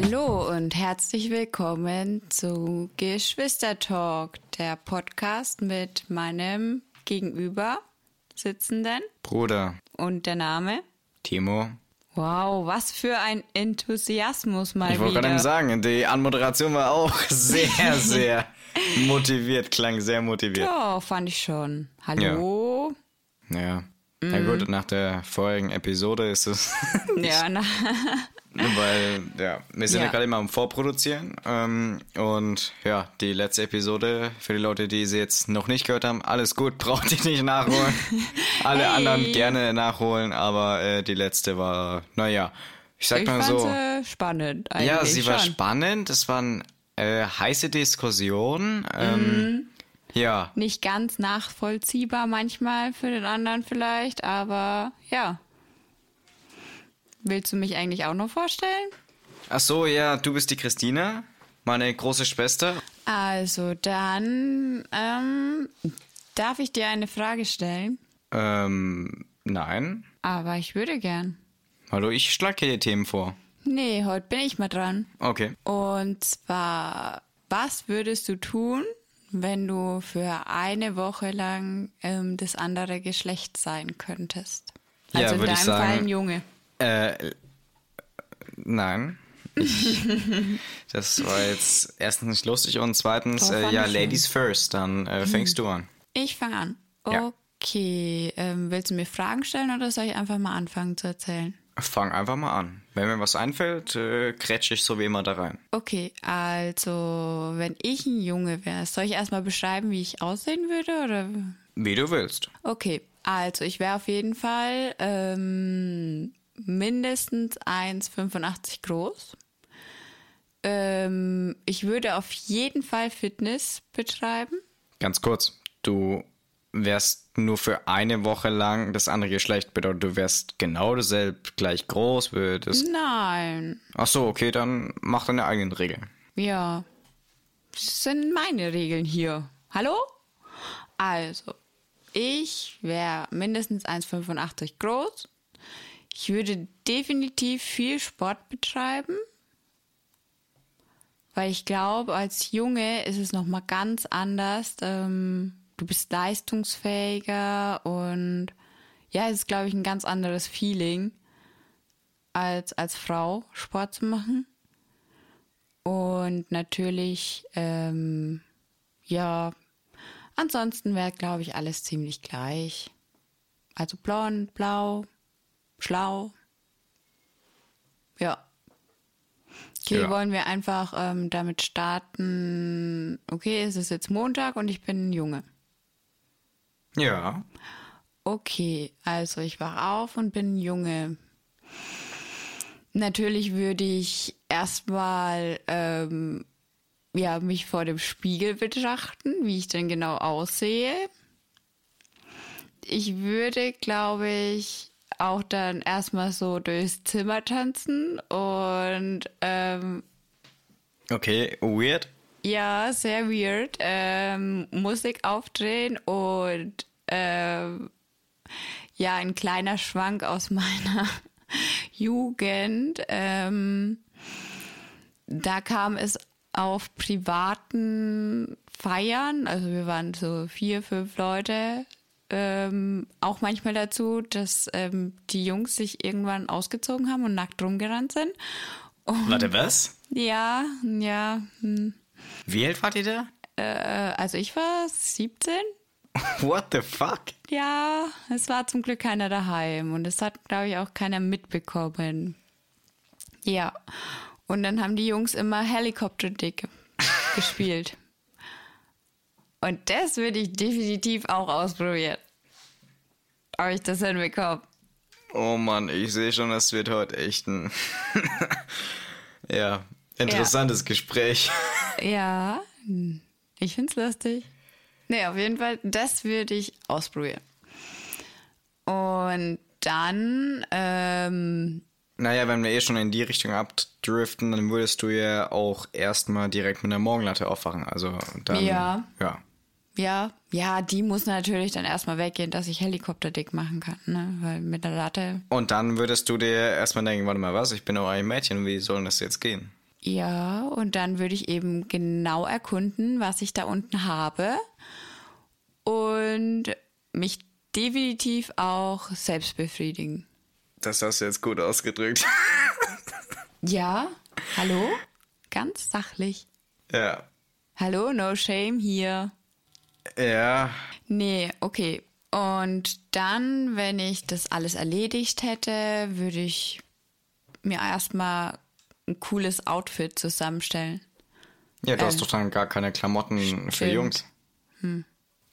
Hallo und herzlich willkommen zu Geschwistertalk, der Podcast mit meinem Gegenüber sitzenden Bruder. Und der Name? Timo. Wow, was für ein Enthusiasmus mal ich wieder. Ich wollte gerade sagen, die Anmoderation war auch sehr, sehr motiviert, klang sehr motiviert. Ja, fand ich schon. Hallo? Ja. ja. Mhm. Na gut, nach der vorigen Episode ist es. ja, na. Weil, ja, wir sind ja, ja gerade immer am Vorproduzieren. Ähm, und ja, die letzte Episode, für die Leute, die sie jetzt noch nicht gehört haben, alles gut, braucht ihr nicht nachholen. Alle hey. anderen gerne nachholen, aber äh, die letzte war, naja, ich sag ich mal so. Sie spannend eigentlich. Ja, sie schon. war spannend. Es waren äh, heiße Diskussionen. Ähm, mhm. Ja. Nicht ganz nachvollziehbar manchmal für den anderen vielleicht, aber ja. Willst du mich eigentlich auch noch vorstellen? Ach so, ja, du bist die Christina, meine große Schwester. Also dann, ähm, darf ich dir eine Frage stellen? Ähm, nein. Aber ich würde gern. Hallo, ich schlage dir Themen vor. Nee, heute bin ich mal dran. Okay. Und zwar, was würdest du tun, wenn du für eine Woche lang ähm, das andere Geschlecht sein könntest? Also ja, in deinem ich sagen, Fall ein Junge. Äh, nein. Ich, das war jetzt erstens nicht lustig und zweitens, äh, ja, Ladies first. Dann äh, fängst mhm. du an. Ich fange an. Okay. Ja. Ähm, willst du mir Fragen stellen oder soll ich einfach mal anfangen zu erzählen? Fang einfach mal an. Wenn mir was einfällt, äh, kretsch ich so wie immer da rein. Okay, also wenn ich ein Junge wäre, soll ich erstmal beschreiben, wie ich aussehen würde oder? Wie du willst. Okay, also ich wäre auf jeden Fall ähm, mindestens 1,85 groß. Ähm, ich würde auf jeden Fall Fitness betreiben. Ganz kurz, du wärst nur für eine Woche lang das andere Geschlecht bedeutet, du wärst genau dasselbe, gleich groß, würdest. Nein. Ach so, okay, dann mach deine eigenen Regeln. Ja. Das sind meine Regeln hier. Hallo? Also, ich wäre mindestens 1,85 groß. Ich würde definitiv viel Sport betreiben. Weil ich glaube, als Junge ist es nochmal ganz anders. Ähm, du bist leistungsfähiger und ja, es ist, glaube ich, ein ganz anderes Feeling, als als Frau Sport zu machen. Und natürlich, ähm, ja, ansonsten wäre, glaube ich, alles ziemlich gleich. Also blond, blau, schlau. Ja. Okay, ja. wollen wir einfach ähm, damit starten. Okay, es ist jetzt Montag und ich bin ein Junge. Ja. Okay, also ich wach auf und bin Junge. Natürlich würde ich erstmal ähm, ja, mich vor dem Spiegel betrachten, wie ich denn genau aussehe. Ich würde, glaube ich, auch dann erstmal so durchs Zimmer tanzen und ähm, Okay, weird. Ja, sehr weird. Ähm, Musik aufdrehen und ähm, ja, ein kleiner Schwank aus meiner Jugend. Ähm, da kam es auf privaten Feiern, also wir waren so vier, fünf Leute, ähm, auch manchmal dazu, dass ähm, die Jungs sich irgendwann ausgezogen haben und nackt rumgerannt sind. Und, Warte, was? Ja, ja. Hm. Wie alt wart ihr da? Äh, also ich war 17. What the fuck? Ja, es war zum Glück keiner daheim und es hat, glaube ich, auch keiner mitbekommen. Ja. Und dann haben die Jungs immer Helikopter-Dick gespielt. Und das würde ich definitiv auch ausprobieren. Ob ich das hinbekomme. Oh Mann, ich sehe schon, das wird heute echt ein ja, interessantes ja. Gespräch. Ja, ich find's lustig. Nee, auf jeden Fall, das würde ich ausprobieren. Und dann, ähm, naja, wenn wir eh schon in die Richtung abdriften, dann würdest du ja auch erstmal direkt mit der Morgenlatte aufwachen. Also dann. Ja. Ja. Ja, ja, die muss natürlich dann erstmal weggehen, dass ich Helikopterdick machen kann, ne? Weil mit der Latte. Und dann würdest du dir erstmal denken, warte mal, was? Ich bin doch ein Mädchen, wie soll das jetzt gehen? Ja, und dann würde ich eben genau erkunden, was ich da unten habe und mich definitiv auch selbst befriedigen. Das hast du jetzt gut ausgedrückt. Ja, hallo? Ganz sachlich. ja. Hallo, no shame hier. Ja. Nee, okay. Und dann, wenn ich das alles erledigt hätte, würde ich mir erstmal ein cooles Outfit zusammenstellen. Ja, du hast Ähm, doch dann gar keine Klamotten für stimmt. Jungs.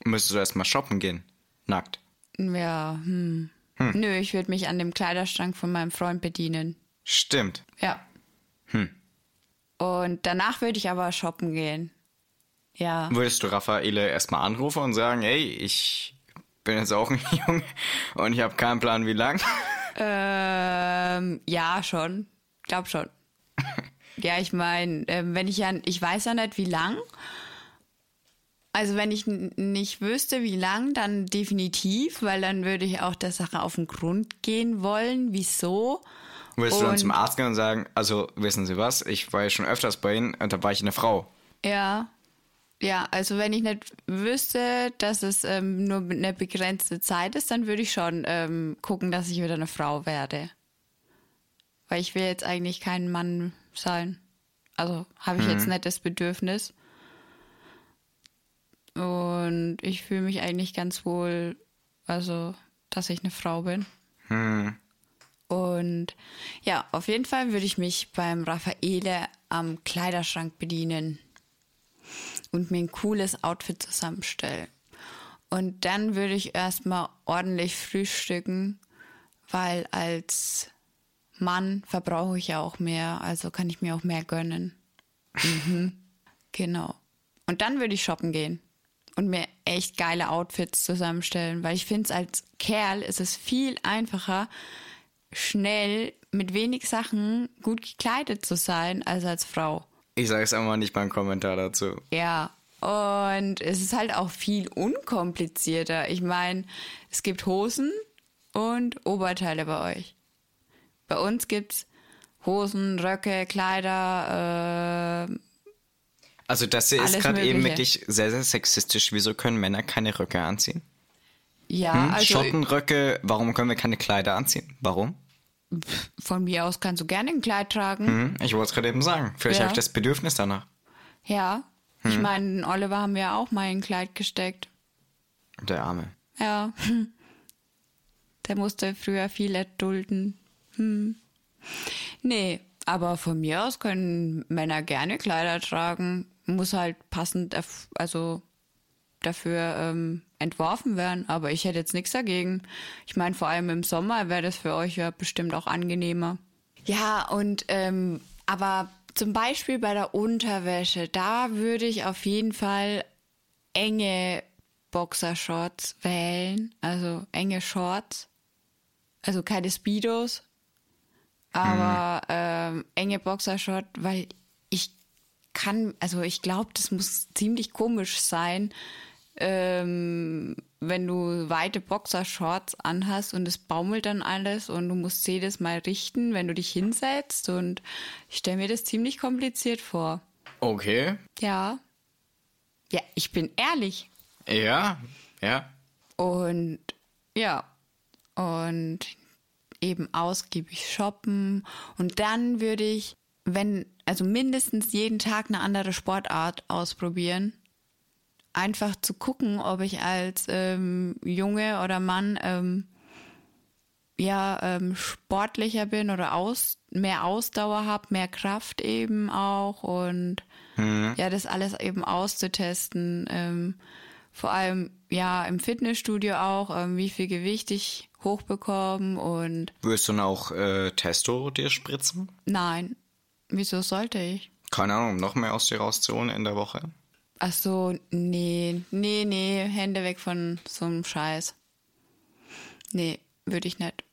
Müsstest du erstmal shoppen gehen. Nackt. Ja, hm. Nö, ich würde mich an dem Kleiderschrank von meinem Freund bedienen. Stimmt. Ja. Und danach würde ich aber shoppen gehen. Ja. Würdest du Raffaele erstmal anrufen und sagen, ey, ich bin jetzt auch ein Junge und ich habe keinen Plan, wie lang? Ähm, ja, schon. Glaub schon. ja, ich meine, ähm, wenn ich ja, ich weiß ja nicht, wie lang. Also wenn ich nicht wüsste, wie lang, dann definitiv, weil dann würde ich auch der Sache auf den Grund gehen wollen. Wieso? Würdest du dann Und- zum Arzt gehen und sagen, also wissen Sie was, ich war ja schon öfters bei Ihnen und da war ich eine Frau. Ja. Ja, also wenn ich nicht wüsste, dass es ähm, nur eine begrenzte Zeit ist, dann würde ich schon ähm, gucken, dass ich wieder eine Frau werde. Weil ich will jetzt eigentlich kein Mann sein. Also habe ich jetzt nicht das Bedürfnis. Und ich fühle mich eigentlich ganz wohl, also, dass ich eine Frau bin. Und ja, auf jeden Fall würde ich mich beim Raffaele am Kleiderschrank bedienen und mir ein cooles Outfit zusammenstellen. Und dann würde ich erstmal ordentlich frühstücken, weil als Mann verbrauche ich ja auch mehr, also kann ich mir auch mehr gönnen. Mhm. Genau. Und dann würde ich shoppen gehen und mir echt geile Outfits zusammenstellen, weil ich finde es als Kerl ist es viel einfacher, schnell mit wenig Sachen gut gekleidet zu sein, als als Frau. Ich sage es einfach nicht beim Kommentar dazu. Ja, und es ist halt auch viel unkomplizierter. Ich meine, es gibt Hosen und Oberteile bei euch. Bei uns gibt's Hosen, Röcke, Kleider, äh, Also das hier ist gerade eben wirklich sehr, sehr sexistisch. Wieso können Männer keine Röcke anziehen? ja, Hm? also Schottenröcke, warum können wir keine Kleider anziehen? Warum? Von mir aus kannst du gerne ein Kleid tragen. Hm? Ich wollte es gerade eben sagen. Vielleicht Ja. habe ich das Bedürfnis danach. Ja. Ich meine, Oliver haben wir auch mal in ein Kleid gesteckt. Der Arme. Ja. Der musste früher viel erdulden. Hm. Nee, aber von mir aus können Männer gerne Kleider tragen. Muss halt passend, also dafür ähm, entworfen werden. Aber ich hätte jetzt nichts dagegen. Ich meine, vor allem im Sommer wäre das für euch ja bestimmt auch angenehmer. Ja, und ähm, aber zum Beispiel bei der Unterwäsche, da würde ich auf jeden Fall enge Boxershorts wählen, also enge Shorts, also keine Speedos, aber ähm, enge Boxershort, weil ich kann, also ich glaube, das muss ziemlich komisch sein, ähm, wenn du weite Boxershorts anhast und es baumelt dann alles und du musst jedes Mal richten, wenn du dich hinsetzt und ich stelle mir das ziemlich kompliziert vor. Okay. Ja. Ja, ich bin ehrlich. Ja. Ja. Und ja, und eben ausgiebig shoppen. Und dann würde ich, wenn, also mindestens jeden Tag eine andere Sportart ausprobieren. Einfach zu gucken, ob ich als ähm, Junge oder Mann ähm, ja ähm, sportlicher bin oder aus, mehr Ausdauer habe, mehr Kraft eben auch und ja, das alles eben auszutesten. Ähm, vor allem ja im Fitnessstudio auch, ähm, wie viel Gewicht ich hochbekommen und Würdest du dann auch äh, Testo dir spritzen? nein, wieso sollte ich? Keine Ahnung, noch mehr aus dir rauszuholen in der Woche? Ach so, nee, nee, nee, Hände weg von so einem Scheiß. Nee, würde ich nicht.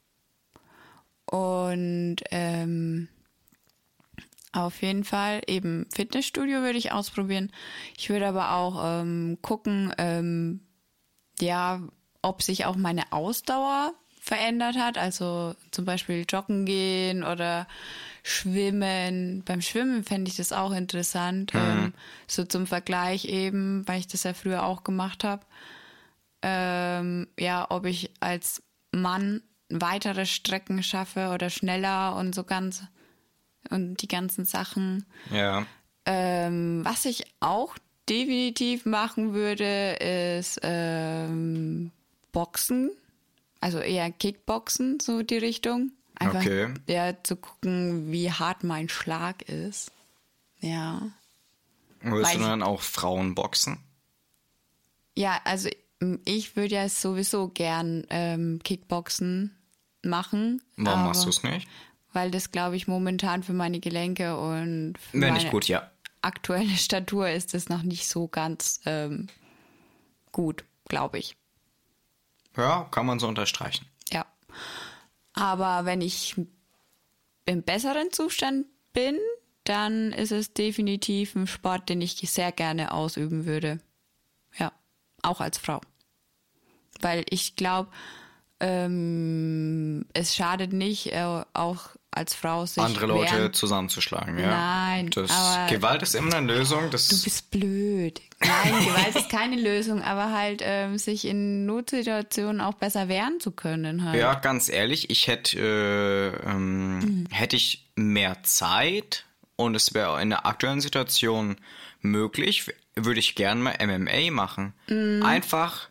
Und ähm, auf jeden Fall eben Fitnessstudio würde ich ausprobieren. Ich würde aber auch ähm, gucken, ähm, ja, ob sich auch meine Ausdauer verändert hat. Also zum Beispiel joggen gehen oder schwimmen. Beim Schwimmen fände ich das auch interessant. Mhm. Ähm, so zum Vergleich eben, weil ich das ja früher auch gemacht habe. Ähm, ja, ob ich als Mann weitere Strecken schaffe oder schneller und so ganz und die ganzen Sachen. Ja. Ähm, was ich auch definitiv machen würde, ist ähm, Boxen. Also eher Kickboxen, so die Richtung. Einfach okay. ja, zu gucken, wie hart mein Schlag ist. Ja. Willst du dann auch Frauen boxen? Ja, also ich würde ja sowieso gern ähm, Kickboxen machen. Warum machst du es nicht? Weil das, glaube ich, momentan für meine Gelenke und für Wäre nicht gut, ja. aktuelle Statur ist es noch nicht so ganz ähm, gut, glaube ich. Ja, kann man so unterstreichen. Ja. Aber wenn ich im besseren Zustand bin, dann ist es definitiv ein Sport, den ich sehr gerne ausüben würde. Ja, auch als Frau. Weil ich glaube, ähm, es schadet nicht, äh, auch als Frau sich andere Leute wehren. zusammenzuschlagen. Ja. Nein, das, Gewalt ist immer eine Lösung. Das du bist blöd. Nein, Gewalt ist keine Lösung, aber halt ähm, sich in Notsituationen auch besser wehren zu können. Halt. Ja, ganz ehrlich, ich hätte äh, ähm, mhm. hätte ich mehr Zeit und es wäre in der aktuellen Situation möglich, würde ich gerne mal MMA machen. Mhm. Einfach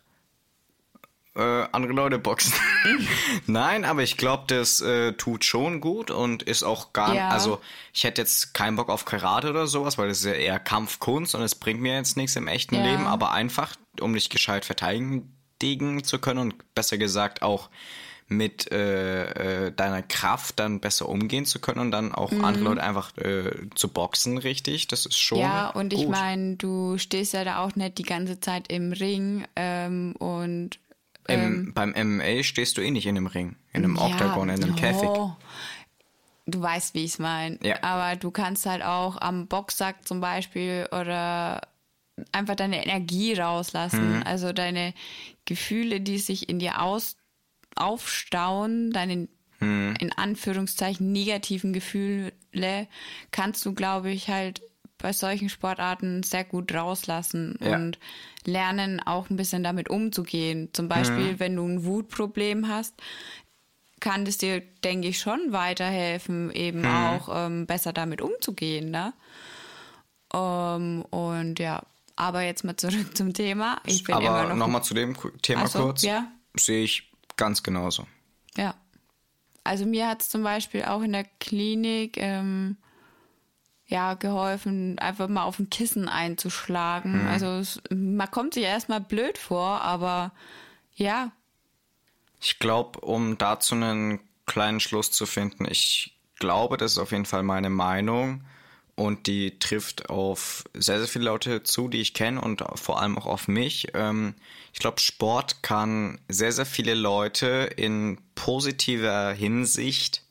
äh, andere Leute boxen. Nein, aber ich glaube, das äh, tut schon gut und ist auch gar ja. also ich hätte jetzt keinen Bock auf Karate oder sowas, weil das ist ja eher Kampfkunst und es bringt mir jetzt nichts im echten ja. Leben, aber einfach, um dich gescheit verteidigen zu können und besser gesagt auch mit äh, äh, deiner Kraft dann besser umgehen zu können und dann auch mhm. andere Leute einfach äh, zu boxen, richtig. Das ist schon. Ja, und gut. ich meine, du stehst ja da auch nicht die ganze Zeit im Ring ähm, und im, ähm, beim MMA stehst du eh nicht in einem Ring, in einem ja, Octagon, in einem oh, Käfig. Du weißt, wie ich es meine. Ja. Aber du kannst halt auch am Boxsack zum Beispiel oder einfach deine Energie rauslassen. Mhm. Also deine Gefühle, die sich in dir aus, aufstauen, deine mhm. in Anführungszeichen negativen Gefühle, kannst du, glaube ich, halt bei solchen Sportarten sehr gut rauslassen ja. und lernen auch ein bisschen damit umzugehen. Zum Beispiel, mhm. wenn du ein Wutproblem hast, kann es dir, denke ich, schon weiterhelfen, eben mhm. auch ähm, besser damit umzugehen. Ne? Ähm, und ja, aber jetzt mal zurück zum Thema. Ich bin aber noch nochmal zu dem Thema so, kurz. Ja? Sehe ich ganz genauso. Ja. Also mir hat es zum Beispiel auch in der Klinik ähm, ja, geholfen, einfach mal auf ein Kissen einzuschlagen. Mhm. Also es, man kommt sich erstmal blöd vor, aber ja. Ich glaube, um dazu einen kleinen Schluss zu finden, ich glaube, das ist auf jeden Fall meine Meinung und die trifft auf sehr, sehr viele Leute zu, die ich kenne und vor allem auch auf mich. Ähm, ich glaube, Sport kann sehr, sehr viele Leute in positiver Hinsicht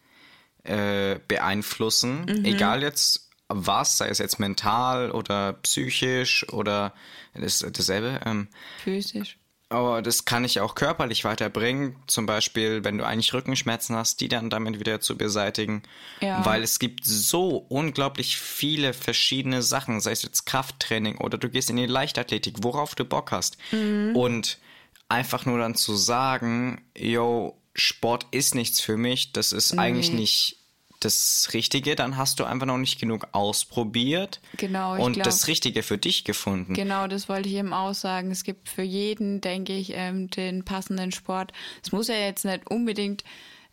äh, beeinflussen, mhm. egal jetzt was, sei es jetzt mental oder psychisch oder das, dasselbe. Ähm, Physisch. Aber das kann ich auch körperlich weiterbringen. Zum Beispiel, wenn du eigentlich Rückenschmerzen hast, die dann damit wieder zu beseitigen. Ja. Weil es gibt so unglaublich viele verschiedene Sachen, sei es jetzt Krafttraining oder du gehst in die Leichtathletik, worauf du Bock hast. Mhm. Und einfach nur dann zu sagen, yo, Sport ist nichts für mich, das ist nee. eigentlich nicht das Richtige, dann hast du einfach noch nicht genug ausprobiert genau, und glaub, das Richtige für dich gefunden. Genau, das wollte ich eben auch sagen. Es gibt für jeden, denke ich, ähm, den passenden Sport. Es muss ja jetzt nicht unbedingt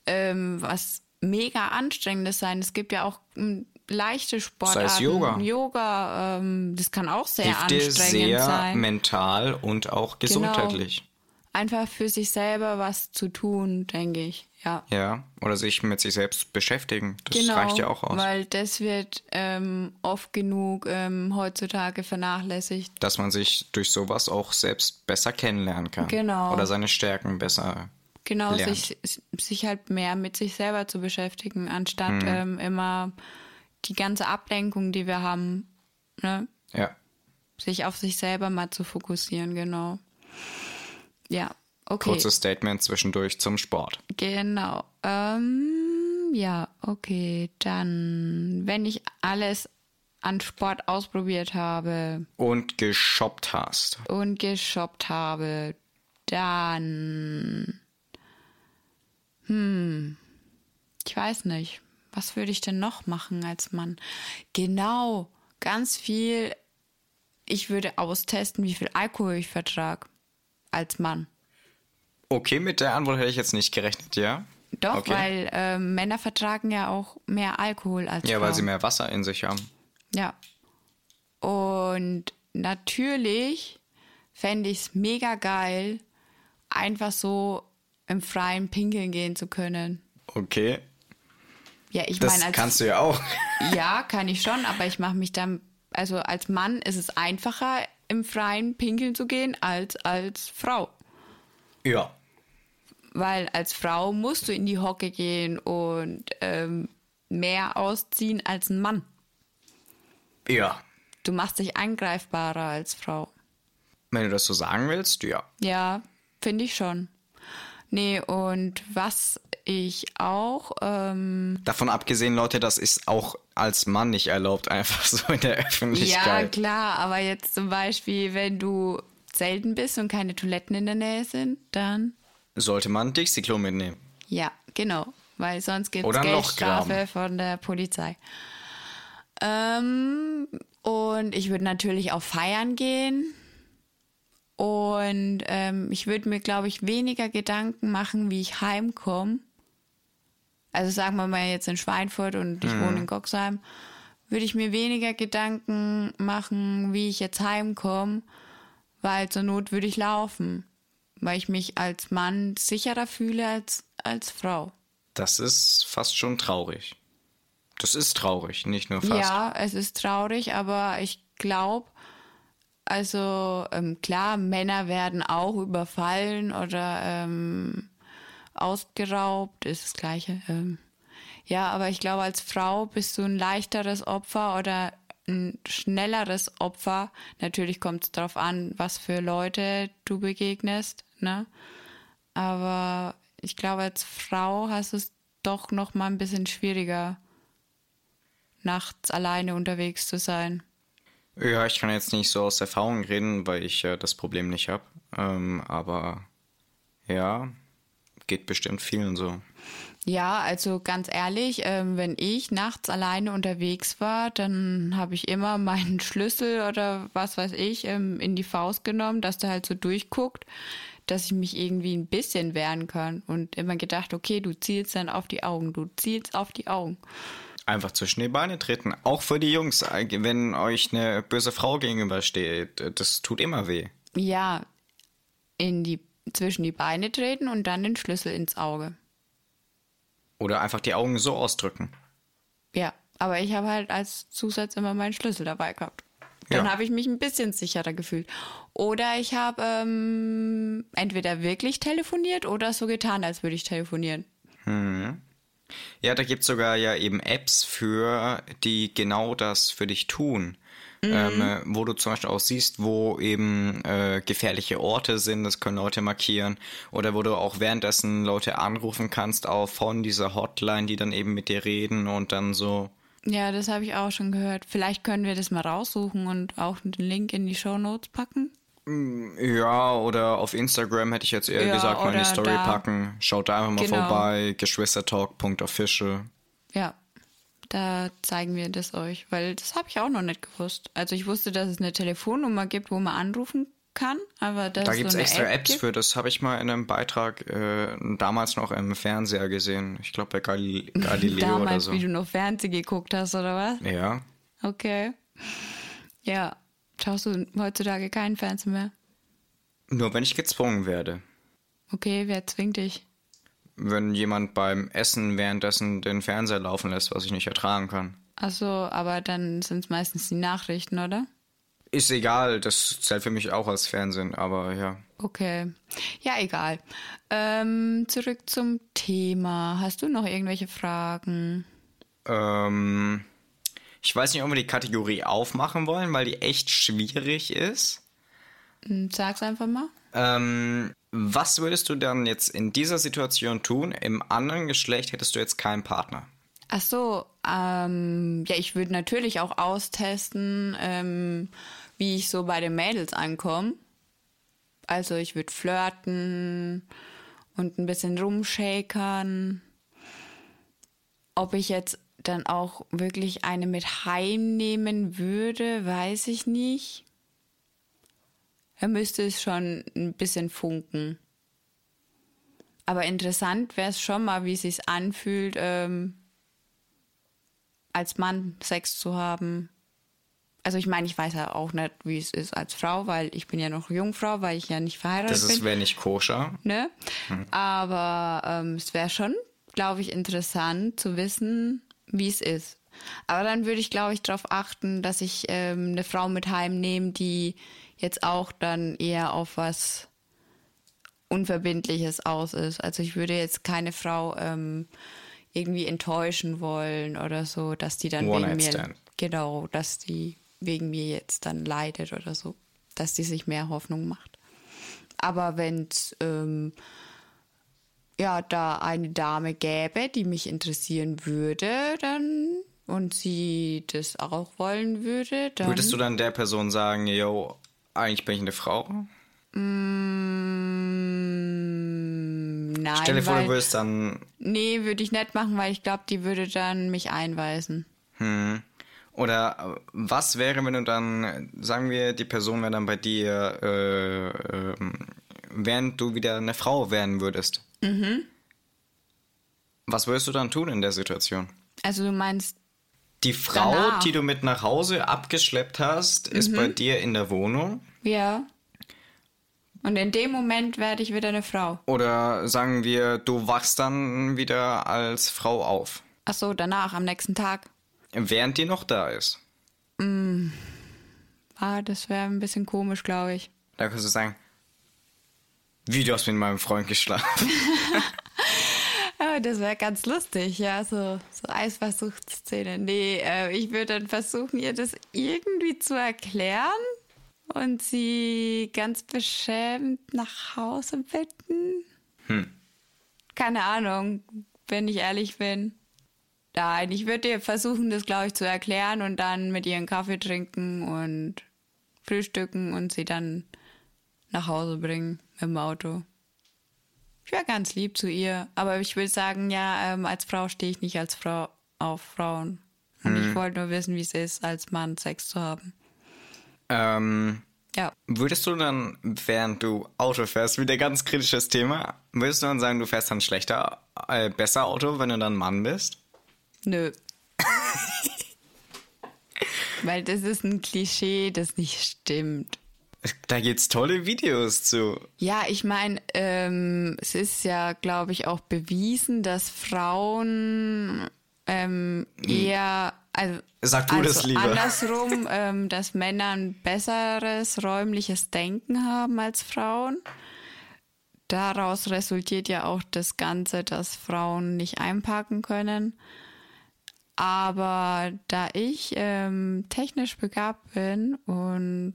ähm, was mega anstrengendes sein. Es gibt ja auch ähm, leichte Sportarten. Sei es Yoga. Yoga, ähm, das kann auch sehr Hilft anstrengend dir sehr sein. mental und auch genau. gesundheitlich. Genau. Einfach für sich selber was zu tun, denke ich. Ja. Ja, oder sich mit sich selbst beschäftigen. Das genau, reicht ja auch aus. Weil das wird ähm, oft genug ähm, heutzutage vernachlässigt. Dass man sich durch sowas auch selbst besser kennenlernen kann. Genau. Oder seine Stärken besser. Genau, lernt. sich, sich halt mehr mit sich selber zu beschäftigen, anstatt hm. ähm, immer die ganze Ablenkung, die wir haben, ne? Ja. Sich auf sich selber mal zu fokussieren, genau. Ja, Okay. Kurzes Statement zwischendurch zum Sport. Genau. Ähm, ja, okay. Dann, wenn ich alles an Sport ausprobiert habe Und geshoppt hast. und geshoppt habe, dann. Hm. Ich weiß nicht. Was würde ich denn noch machen als Mann? Genau. Ganz viel. Ich würde austesten, wie viel Alkohol ich vertrag. Als Mann. Okay, mit der Antwort hätte ich jetzt nicht gerechnet, ja? Doch, Okay. weil ähm, Männer vertragen ja auch mehr Alkohol als Ja, Frauen. weil sie mehr Wasser in sich haben. Ja. Und natürlich fände ich es mega geil, einfach so im Freien pinkeln gehen zu können. Okay. Ja, ich Das meine, als kannst du ja auch. ja, kann ich schon, aber ich mache mich dann, also als Mann ist es einfacher, im Freien pinkeln zu gehen, als als Frau. Ja. Weil als Frau musst du in die Hocke gehen und ähm, mehr ausziehen als ein Mann. Ja. Du machst dich angreifbarer als Frau. Wenn du das so sagen willst, ja. Ja, finde ich schon. Nee, und was ich auch, ähm, Davon abgesehen, Leute, das ist auch als Mann nicht erlaubt, einfach so in der ja, Öffentlichkeit. klar, aber jetzt zum Beispiel, wenn du selten bist und keine Toiletten in der Nähe sind, dann Sollte man Dixie-Klo mitnehmen. ja, genau, weil sonst gibt es ein Geldstrafe von der Polizei. Ähm, und ich würde natürlich auch feiern gehen. Und ähm, ich würde mir, glaube ich, weniger Gedanken machen, wie ich heimkomme. Also sagen wir mal jetzt in Schweinfurt und ich wohne in Goxheim, würde ich mir weniger Gedanken machen, wie ich jetzt heimkomme, weil zur Not würde ich laufen, weil ich mich als Mann sicherer fühle als als Frau. Das ist fast schon traurig. Das ist traurig, nicht nur fast. Ja, es ist traurig, aber ich glaube, also ähm, klar, Männer werden auch überfallen oder ähm, ausgeraubt, ist das Gleiche. Ähm, ja, aber ich glaube, als Frau bist du ein leichteres Opfer oder ein schnelleres Opfer. Natürlich kommt es darauf an, was für Leute du begegnest, ne? Aber ich glaube, als Frau hast du es doch noch mal ein bisschen schwieriger, nachts alleine unterwegs zu sein. Ja, ich kann jetzt nicht so aus Erfahrung reden, weil ich äh, das Problem nicht habe. Ähm, aber ja, geht bestimmt vielen so. Ja, also ganz ehrlich, ähm, wenn ich nachts alleine unterwegs war, dann habe ich immer meinen Schlüssel oder was weiß ich ähm, in die Faust genommen, dass der halt so durchguckt, dass ich mich irgendwie ein bisschen wehren kann und immer gedacht, okay, du zielst dann auf die Augen, du zielst auf die Augen. Einfach zwischen die Beine treten. Auch für die Jungs, wenn euch eine böse Frau gegenübersteht, das tut immer weh. Ja, in die zwischen die Beine treten und dann den Schlüssel ins Auge. Oder einfach die Augen so ausdrücken. Ja, aber ich habe halt als Zusatz immer meinen Schlüssel dabei gehabt. Dann Ja. habe ich mich ein bisschen sicherer gefühlt. Oder ich habe ähm, entweder wirklich telefoniert oder so getan, als würde ich telefonieren. Ja, da gibt's sogar ja eben Apps für, die genau das für dich tun. Ähm, äh, wo du zum Beispiel auch siehst, wo eben äh, gefährliche Orte sind, das können Leute markieren. Oder wo du auch währenddessen Leute anrufen kannst, auch von dieser Hotline, die dann eben mit dir reden und dann so. Ja, das habe ich auch schon gehört. Vielleicht können wir das mal raussuchen und auch den Link in die Show Notes packen. Ja, oder auf Instagram hätte ich jetzt eher Ja, gesagt, mal in die Story da. packen. Schaut da einfach mal Genau. vorbei, geschwistertalk.official. Ja, da zeigen wir das euch, weil das habe ich auch noch nicht gewusst. Also ich wusste, dass es eine Telefonnummer gibt, wo man anrufen kann, aber dass Da es gibt's so extra App Apps gibt. für, das habe ich mal in einem Beitrag äh, damals noch im Fernseher gesehen. Ich glaube bei Gali Galileo oder Damals, so. wie du noch Fernsehen geguckt hast, oder was? Ja. Okay. Ja, schaust du heutzutage keinen Fernsehen mehr? Nur wenn ich gezwungen werde. Okay, wer zwingt dich? Wenn jemand beim Essen währenddessen den Fernseher laufen lässt, was ich nicht ertragen kann. Achso, aber dann sind es meistens die Nachrichten, oder? Ist egal, das zählt für mich auch als Fernsehen, aber ja. Okay. Ja, egal. Ähm, zurück zum Thema. Hast du noch irgendwelche Fragen? Ähm, ich weiß nicht, ob wir die Kategorie aufmachen wollen, weil die echt schwierig ist. Hm, Sag's einfach mal. Ähm, Was würdest du dann jetzt in dieser Situation tun? Im anderen Geschlecht hättest du jetzt keinen Partner. Ach so, ähm, ja, ich würde natürlich auch austesten, ähm, wie ich so bei den Mädels ankomme. Also ich würde flirten und ein bisschen rumshakern. Ob ich jetzt dann auch wirklich eine mit heimnehmen würde, weiß ich nicht. Da müsste es schon ein bisschen funken. Aber interessant wäre es schon mal, wie es sich anfühlt, ähm, als Mann Sex zu haben. Also ich meine, ich weiß ja auch nicht, wie es ist als Frau, weil ich bin ja noch Jungfrau, weil ich ja nicht verheiratet Das bin. wäre nicht koscher. Ne? Aber ähm, es wäre schon, glaube ich, interessant zu wissen, wie es ist. Aber dann würde ich, glaube ich, darauf achten, dass ich ähm, eine Frau mit heimnehme, die jetzt auch dann eher auf was Unverbindliches aus ist. Also ich würde jetzt keine Frau ähm, irgendwie enttäuschen wollen oder so, dass die dann One wegen mir stand. genau, dass die wegen mir jetzt dann leidet oder so, dass die sich mehr Hoffnung macht. Aber wenn es ähm, ja da eine Dame gäbe, die mich interessieren würde, dann und sie das auch wollen würde, dann Würdest du dann der Person sagen, yo, eigentlich bin ich eine Frau? Mm, nein, Stell dir vor, du würdest dann nee, würde ich nicht machen, weil ich glaube, die würde dann mich einweisen. Oder äh, was wäre, wenn du dann, äh, sagen wir, die Person wäre dann bei dir, äh, ähm, während du wieder eine Frau werden würdest? Mhm. Was würdest du dann tun in der Situation? Also du meinst, Die Frau, Danach. die du mit nach Hause abgeschleppt hast, ist bei dir in der Wohnung? ja. Und in dem Moment werde ich wieder eine Frau. Oder sagen wir, du wachst dann wieder als Frau auf, Ach so, danach, am nächsten Tag. während die noch da ist? Ah, das wäre ein bisschen komisch, glaube ich. Da kannst du sagen, wie du hast mit meinem Freund geschlafen. Ja, das wäre ganz lustig, ja, so, so Eisversuchsszene. Nee, äh, ich würde dann versuchen, ihr das irgendwie zu erklären und sie ganz beschämt nach Hause bitten. Keine Ahnung, wenn ich ehrlich bin. Nein, ich würde ihr versuchen, das, glaube ich, zu erklären und dann mit ihr einen Kaffee trinken und frühstücken und sie dann nach Hause bringen mit dem Auto. Ich wäre ganz lieb zu ihr, aber ich würde sagen, ja, ähm, als Frau stehe ich nicht als Frau auf Frauen. Und ich wollte nur wissen, wie es ist, als Mann Sex zu haben. Ähm, Ja. Würdest du dann, während du Auto fährst, wieder ganz kritisches Thema, würdest du dann sagen, du fährst dann schlechter, äh, besser Auto, wenn du dann Mann bist? Nö. Weil das ist ein Klischee, das nicht stimmt. Da gibt's tolle Videos zu. Ja, ich meine, ähm, es ist ja, glaube ich, auch bewiesen, dass Frauen ähm, eher, also, Sag du also das lieber. andersrum, ähm, dass Männer ein besseres räumliches Denken haben als Frauen. Daraus resultiert ja auch das Ganze, dass Frauen nicht einpacken können. Aber da ich ähm, technisch begabt bin und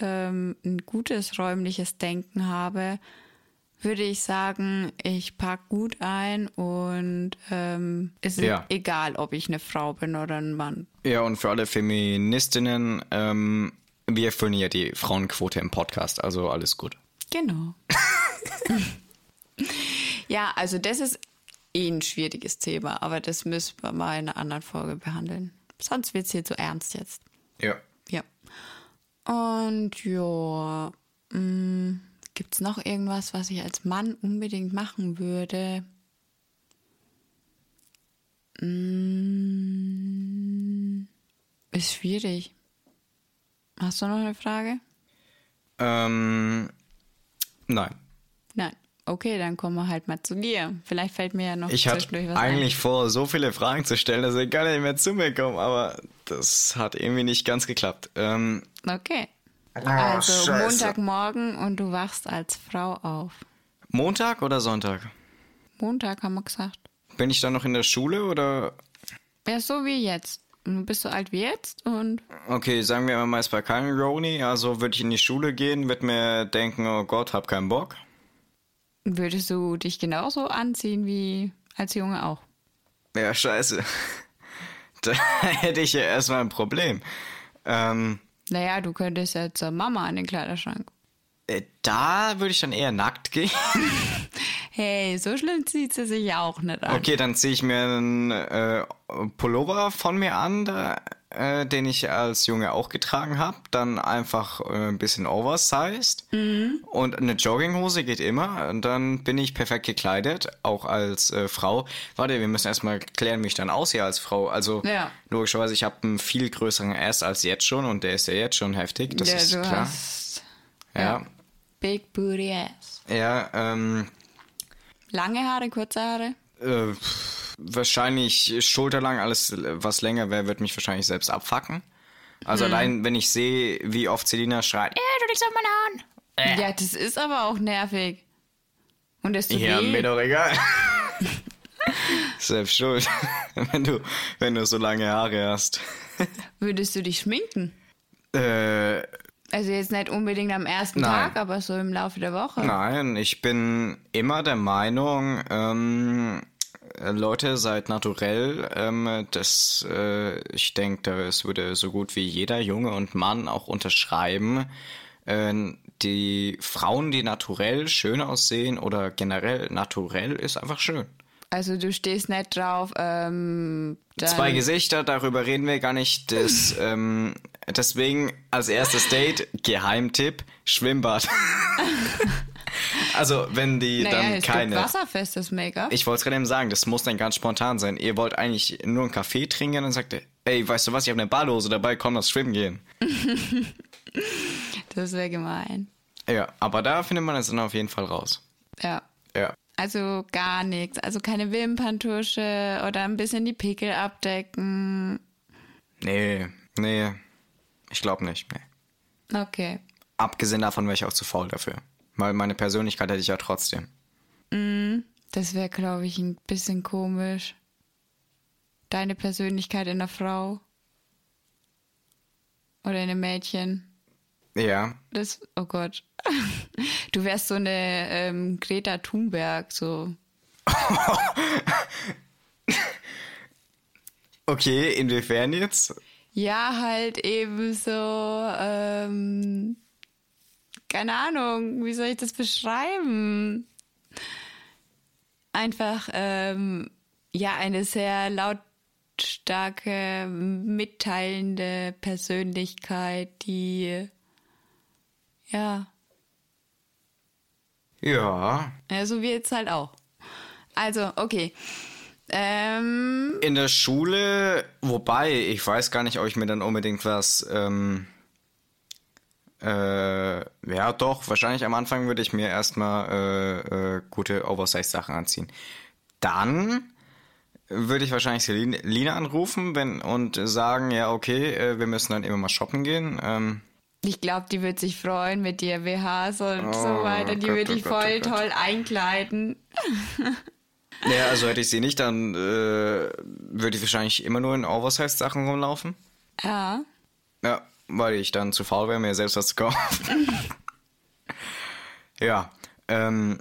ähm, ein gutes räumliches Denken habe, würde ich sagen, ich pack gut ein und ähm, es ist Ja. egal, ob ich eine Frau bin oder ein Mann. Ja, und für alle Feministinnen, ähm, wir erfüllen ja die Frauenquote im Podcast, also alles gut. Genau. ja, also das ist eh ein schwieriges Thema, aber das müssen wir mal in einer anderen Folge behandeln. Sonst wird es hier zu ernst jetzt. Ja. Ja. Und ja, gibt es noch irgendwas, was ich als Mann unbedingt machen würde? Mm, ist schwierig. Hast du noch eine Frage? Ähm, nein. Nein. Okay, dann kommen wir halt mal zu dir. Vielleicht fällt mir ja noch Ich zwischendurch was eigentlich vor, so viele Fragen zu stellen, dass ich gar nicht mehr zu mir komme, aber das hat irgendwie nicht ganz geklappt. Ähm, ein. Okay. Ah, also Scheiße. Montagmorgen und du wachst als Frau auf. Montag oder Sonntag? Montag haben wir gesagt. Bin ich dann noch in der Schule oder? Ja, so wie jetzt. Du bist so alt wie jetzt und Okay, sagen wir mal, es war kein Roni, also würde ich in die Schule gehen, würde mir denken, oh Gott, hab keinen Bock. Würdest du dich genauso anziehen wie als Junge auch? Ja, scheiße. Da hätte ich ja erstmal ein Problem. Ähm, Naja, du könntest ja zur Mama in den Kleiderschrank. äh, da würde ich dann eher nackt gehen. Hey, so schlimm zieht sie sich ja auch nicht an. Okay, dann ziehe ich mir einen äh, Pullover von mir an, da, äh, den ich als Junge auch getragen habe. Dann einfach äh, ein bisschen oversized. Und eine Jogginghose geht immer. Und dann bin ich perfekt gekleidet, auch als äh, Frau. Warte, wir müssen erstmal klären, wie ich dann aussehe als Frau. Also Ja. logischerweise, ich habe einen viel größeren Ass als jetzt schon und der ist ja jetzt schon heftig. Das ja, ist du klar. hast Ja. Big Booty Ass. Ja, ähm, Lange Haare, kurze Haare? Äh, wahrscheinlich schulterlang, alles was länger wäre, wird mich wahrscheinlich selbst abfacken. Also allein, wenn ich sehe, wie oft Selina schreit, äh, du liegst auf meine Haaren. Ja, das ist aber auch nervig. Und es tut Ja, weh. mir doch egal. Selbst schuld, wenn du, wenn du so lange Haare hast. Würdest du dich schminken? Äh, Also jetzt nicht unbedingt am ersten Nein. Tag, aber so im Laufe der Woche. nein, ich bin immer der Meinung, ähm, äh, Leute, seid naturell. Ähm, das, äh, ich denke, das würde so gut wie jeder Junge und Mann auch unterschreiben. Äh, die Frauen, die naturell schön aussehen oder generell naturell, ist einfach schön. Also du stehst nicht drauf, ähm, Zwei Gesichter, darüber reden wir gar nicht. Das, ähm, deswegen als erstes Date, Geheimtipp, Schwimmbad. also, wenn die naja, dann es keine. gibt wasserfestes Make-up. Ich wollte es gerade eben sagen, das muss dann ganz spontan sein. Ihr wollt eigentlich nur einen Kaffee trinken und sagt, ey, weißt du was, ich habe eine Badhose dabei, komm, lass schwimmen gehen. Das wäre gemein. Ja, aber da findet man es dann auf jeden Fall raus. Ja. Ja. Also gar nichts. Also keine Wimperntusche oder ein bisschen die Pickel abdecken. Nee, nee, ich glaube nicht. Nee. Okay. Abgesehen davon wäre ich auch zu faul dafür. Weil meine Persönlichkeit hätte ich ja trotzdem. Das wäre, glaube ich, ein bisschen komisch. Deine Persönlichkeit in einer Frau. Oder in einem Mädchen. Ja, Das, oh Gott. Du wärst so eine ähm, Greta Thunberg, so. Okay, inwiefern jetzt? Ja, halt eben so, ähm, keine Ahnung, wie soll ich das beschreiben? Einfach, ähm, ja, eine sehr lautstarke, mitteilende Persönlichkeit, die, ja, Ja. ja, so wie jetzt halt auch. Also, okay. Ähm, In der Schule, wobei, ich weiß gar nicht, ob ich mir dann unbedingt was, ähm, äh, ja doch, wahrscheinlich am Anfang würde ich mir erstmal äh, äh, gute Oversize-Sachen anziehen. Dann würde ich wahrscheinlich Selina anrufen wenn, und sagen, ja, okay, äh, wir müssen dann immer mal shoppen gehen. Ähm, Ich glaube, die wird sich freuen mit dir BHs und so Oh weiter. Die Gott, wird oh dich oh voll Gott. toll einkleiden. ja, also hätte ich sie nicht, dann äh, würde ich wahrscheinlich immer nur in Oversize-Sachen rumlaufen. Ja. Ja, weil ich dann zu faul wäre, mir selbst was zu kaufen. ja, ähm,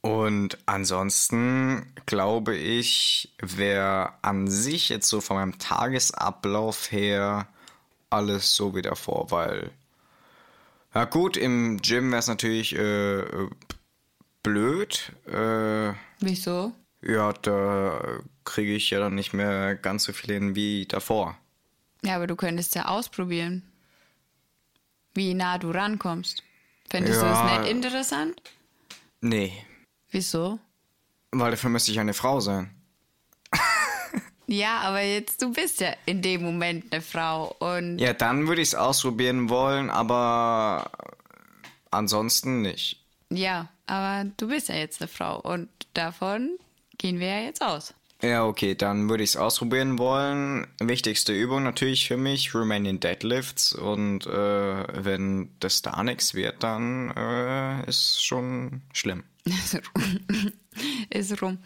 und ansonsten glaube ich, wäre an sich jetzt so von meinem Tagesablauf her alles so wie davor, weil, ja gut, im Gym wäre es natürlich äh, äh, blöd. Äh, Wieso? ja, da kriege ich ja dann nicht mehr ganz so viel hin wie davor. Ja, aber du könntest ja ausprobieren, wie nah du rankommst. Fändest du Ja. das nicht interessant? Nee, Wieso? Weil dafür müsste ich eine Frau sein. Ja, aber jetzt, du bist ja in dem Moment eine Frau und Ja, dann würde ich es ausprobieren wollen, aber ansonsten nicht. ja, aber du bist ja jetzt eine Frau und davon gehen wir ja jetzt aus. Ja, okay, dann würde ich es ausprobieren wollen. Wichtigste Übung natürlich für mich, Romanian Deadlifts. Und äh, wenn das da nichts wird, dann äh, ist schon schlimm. Ist rum.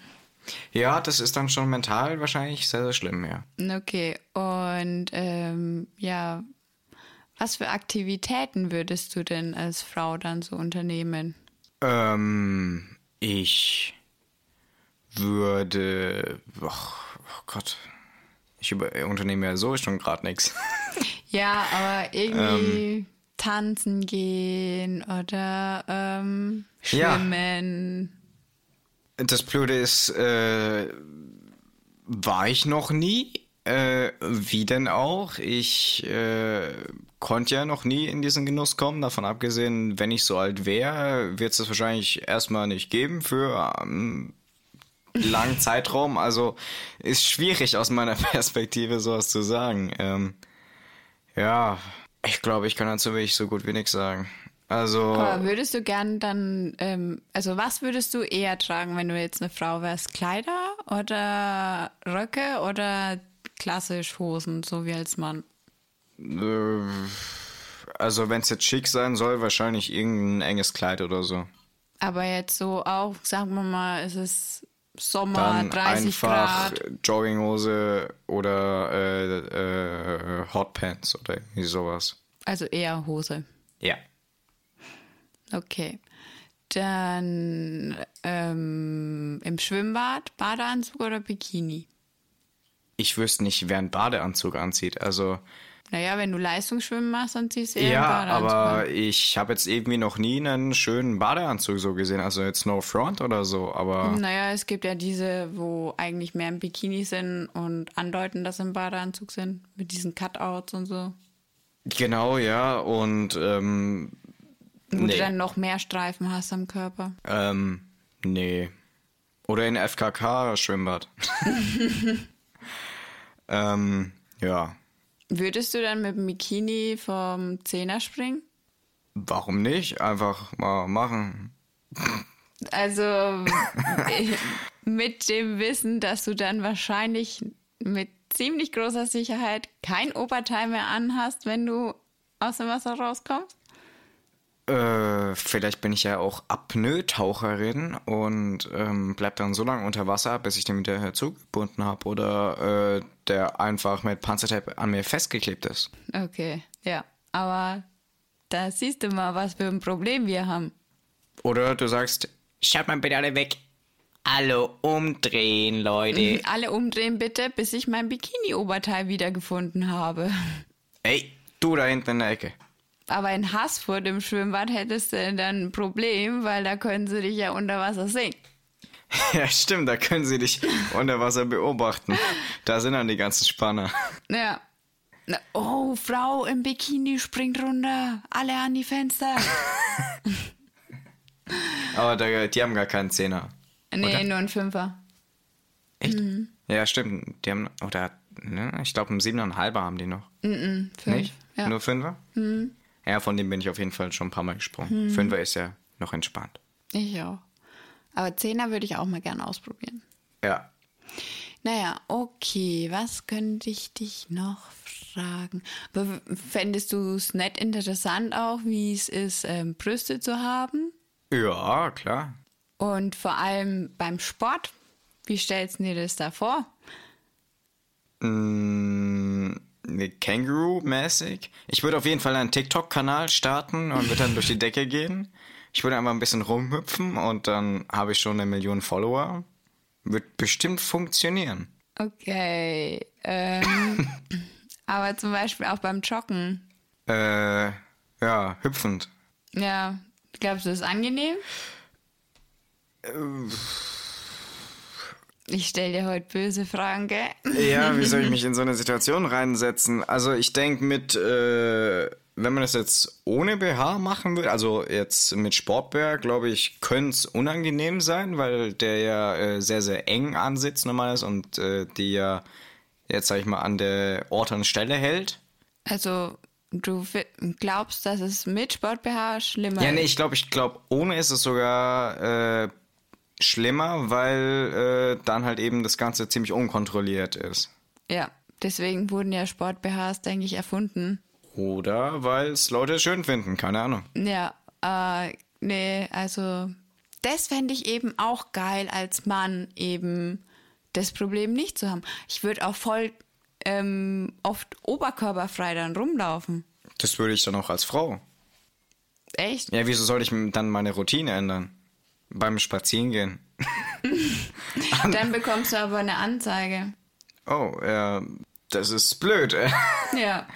Ja, das ist dann schon mental wahrscheinlich sehr, sehr schlimm, ja. Okay, und ähm, ja, was für Aktivitäten würdest du denn als Frau dann so unternehmen? Ähm, ich würde. Oh, oh Gott. Ich über, unternehme ja so schon gerade nichts. Ja, aber irgendwie ähm, tanzen gehen oder ähm, schwimmen. Ja. Das Blöde ist, äh, war ich noch nie. Äh, wie denn auch? Ich äh, konnte ja noch nie in diesen Genuss kommen. Davon abgesehen, wenn ich so alt wäre, wird es das wahrscheinlich erstmal nicht geben für ähm, langen Zeitraum. Also ist schwierig aus meiner Perspektive sowas zu sagen. Ähm, ja, ich glaube, ich kann dazu wirklich so gut wie nichts sagen. Also. Aber würdest du gern dann, ähm, also was würdest du eher tragen, wenn du jetzt eine Frau wärst? Kleider oder Röcke oder klassisch Hosen, so wie als Mann? Äh, also wenn es jetzt schick sein soll, wahrscheinlich irgendein enges Kleid oder so. Aber jetzt so auch, sagen wir mal, ist es Sommer, Dann 30 einfach Grad. Jogginghose oder äh, äh, Hotpants oder irgendwie sowas. Also eher Hose. Ja. Okay. Dann ähm, im Schwimmbad, Badeanzug oder Bikini? Ich wüsste nicht, wer einen Badeanzug anzieht. Also. Naja, wenn du Leistungsschwimmen machst, dann ziehst du eher Ja, einen Badeanzug aber an. ich habe jetzt irgendwie noch nie einen schönen Badeanzug so gesehen. Also jetzt no front oder so, aber. Naja, es gibt ja diese, wo eigentlich mehr im Bikini sind und andeuten, dass sie im Badeanzug sind. Mit diesen Cutouts und so. Genau, ja. Und ähm, Wo Nee. du dann noch mehr Streifen hast am Körper. ähm, nee. Oder in FKK-Schwimmbad. ähm, ja. Würdest du dann mit dem Bikini vom Zehner springen? Warum nicht? Einfach mal machen. Also mit dem Wissen, dass du dann wahrscheinlich mit ziemlich großer Sicherheit kein Oberteil mehr anhast, wenn du aus dem Wasser rauskommst? Äh, vielleicht bin ich ja auch Apnoe-Taucherin und ähm, bleib dann so lange unter Wasser, bis ich den wieder zugebunden habe oder äh, der einfach mit Panzertape an mir festgeklebt ist. Okay, ja. Aber da siehst du mal, was für ein Problem wir haben. Oder du sagst, schaut mal bitte alle weg. Alle umdrehen, Leute. Alle umdrehen bitte, bis ich mein Bikini-Oberteil wiedergefunden habe. Ey, du da hinten in der Ecke. Aber in Haßfurt im Schwimmbad hättest du dann ein Problem, weil da können sie dich ja unter Wasser sehen. Ja, stimmt, da können sie dich unter Wasser beobachten. Da sind dann die ganzen Spanner. Ja. Oh, Frau im Bikini springt runter. Alle an die Fenster. Aber da, die haben gar keinen Zehner. Nee, Oder? nur ein Fünfer. Echt? Ja, stimmt. Die haben, oder, ne, ich glaube, einen siebeneinhalber haben die noch. Fünf. Nicht? Ja. Nur Fünfer? Ja, von dem bin ich auf jeden Fall schon ein paar Mal gesprungen. Fünfer ist ja noch entspannt. Ich auch. Aber Zehner würde ich auch mal gerne ausprobieren. Ja. Naja, okay. Was könnte ich dich noch fragen? Fändest du es nett interessant auch, wie es ist, ähm, Brüste zu haben? Ja, klar. Und vor allem beim Sport? Wie stellst du dir das da vor? Mm, Känguru-mäßig. Ich würde auf jeden Fall einen TikTok-Kanal starten und würde dann durch die Decke gehen. Ich würde einfach ein bisschen rumhüpfen und dann habe ich schon eine Million Follower. Wird bestimmt funktionieren. Okay. Ähm, aber zum Beispiel auch beim Joggen. Äh, ja, hüpfend. Ja, glaubst du, das ist angenehm? Ich stelle dir heute böse Fragen, gell? Ja, wie soll ich mich in so eine Situation reinsetzen? Also ich denke mit, äh, wenn man das jetzt ohne BH machen würde, also jetzt mit Sportbär, glaube ich, könnte es unangenehm sein, weil der ja äh, sehr, sehr eng ansitzt normalerweise und äh, die ja jetzt, sag ich mal, an der Ort und Stelle hält. Also, du glaubst, dass es mit Sport-BH schlimmer Ja, nee, ist? ich glaube, ich glaube, ohne ist es sogar äh, schlimmer, weil äh, dann halt eben das Ganze ziemlich unkontrolliert ist. Ja, deswegen wurden ja Sport-BHs, denke ich, erfunden. Oder weil es Leute schön finden, keine Ahnung. Ja, äh, nee, also das fände ich eben auch geil, als Mann eben das Problem nicht zu haben. Ich würde auch voll ähm, oft oberkörperfrei dann rumlaufen. Das würde ich dann auch als Frau. Echt? Ja, wieso soll ich dann meine Routine ändern? Beim Spazierengehen. Dann bekommst du aber eine Anzeige. Oh, ja, das ist blöd. Ja.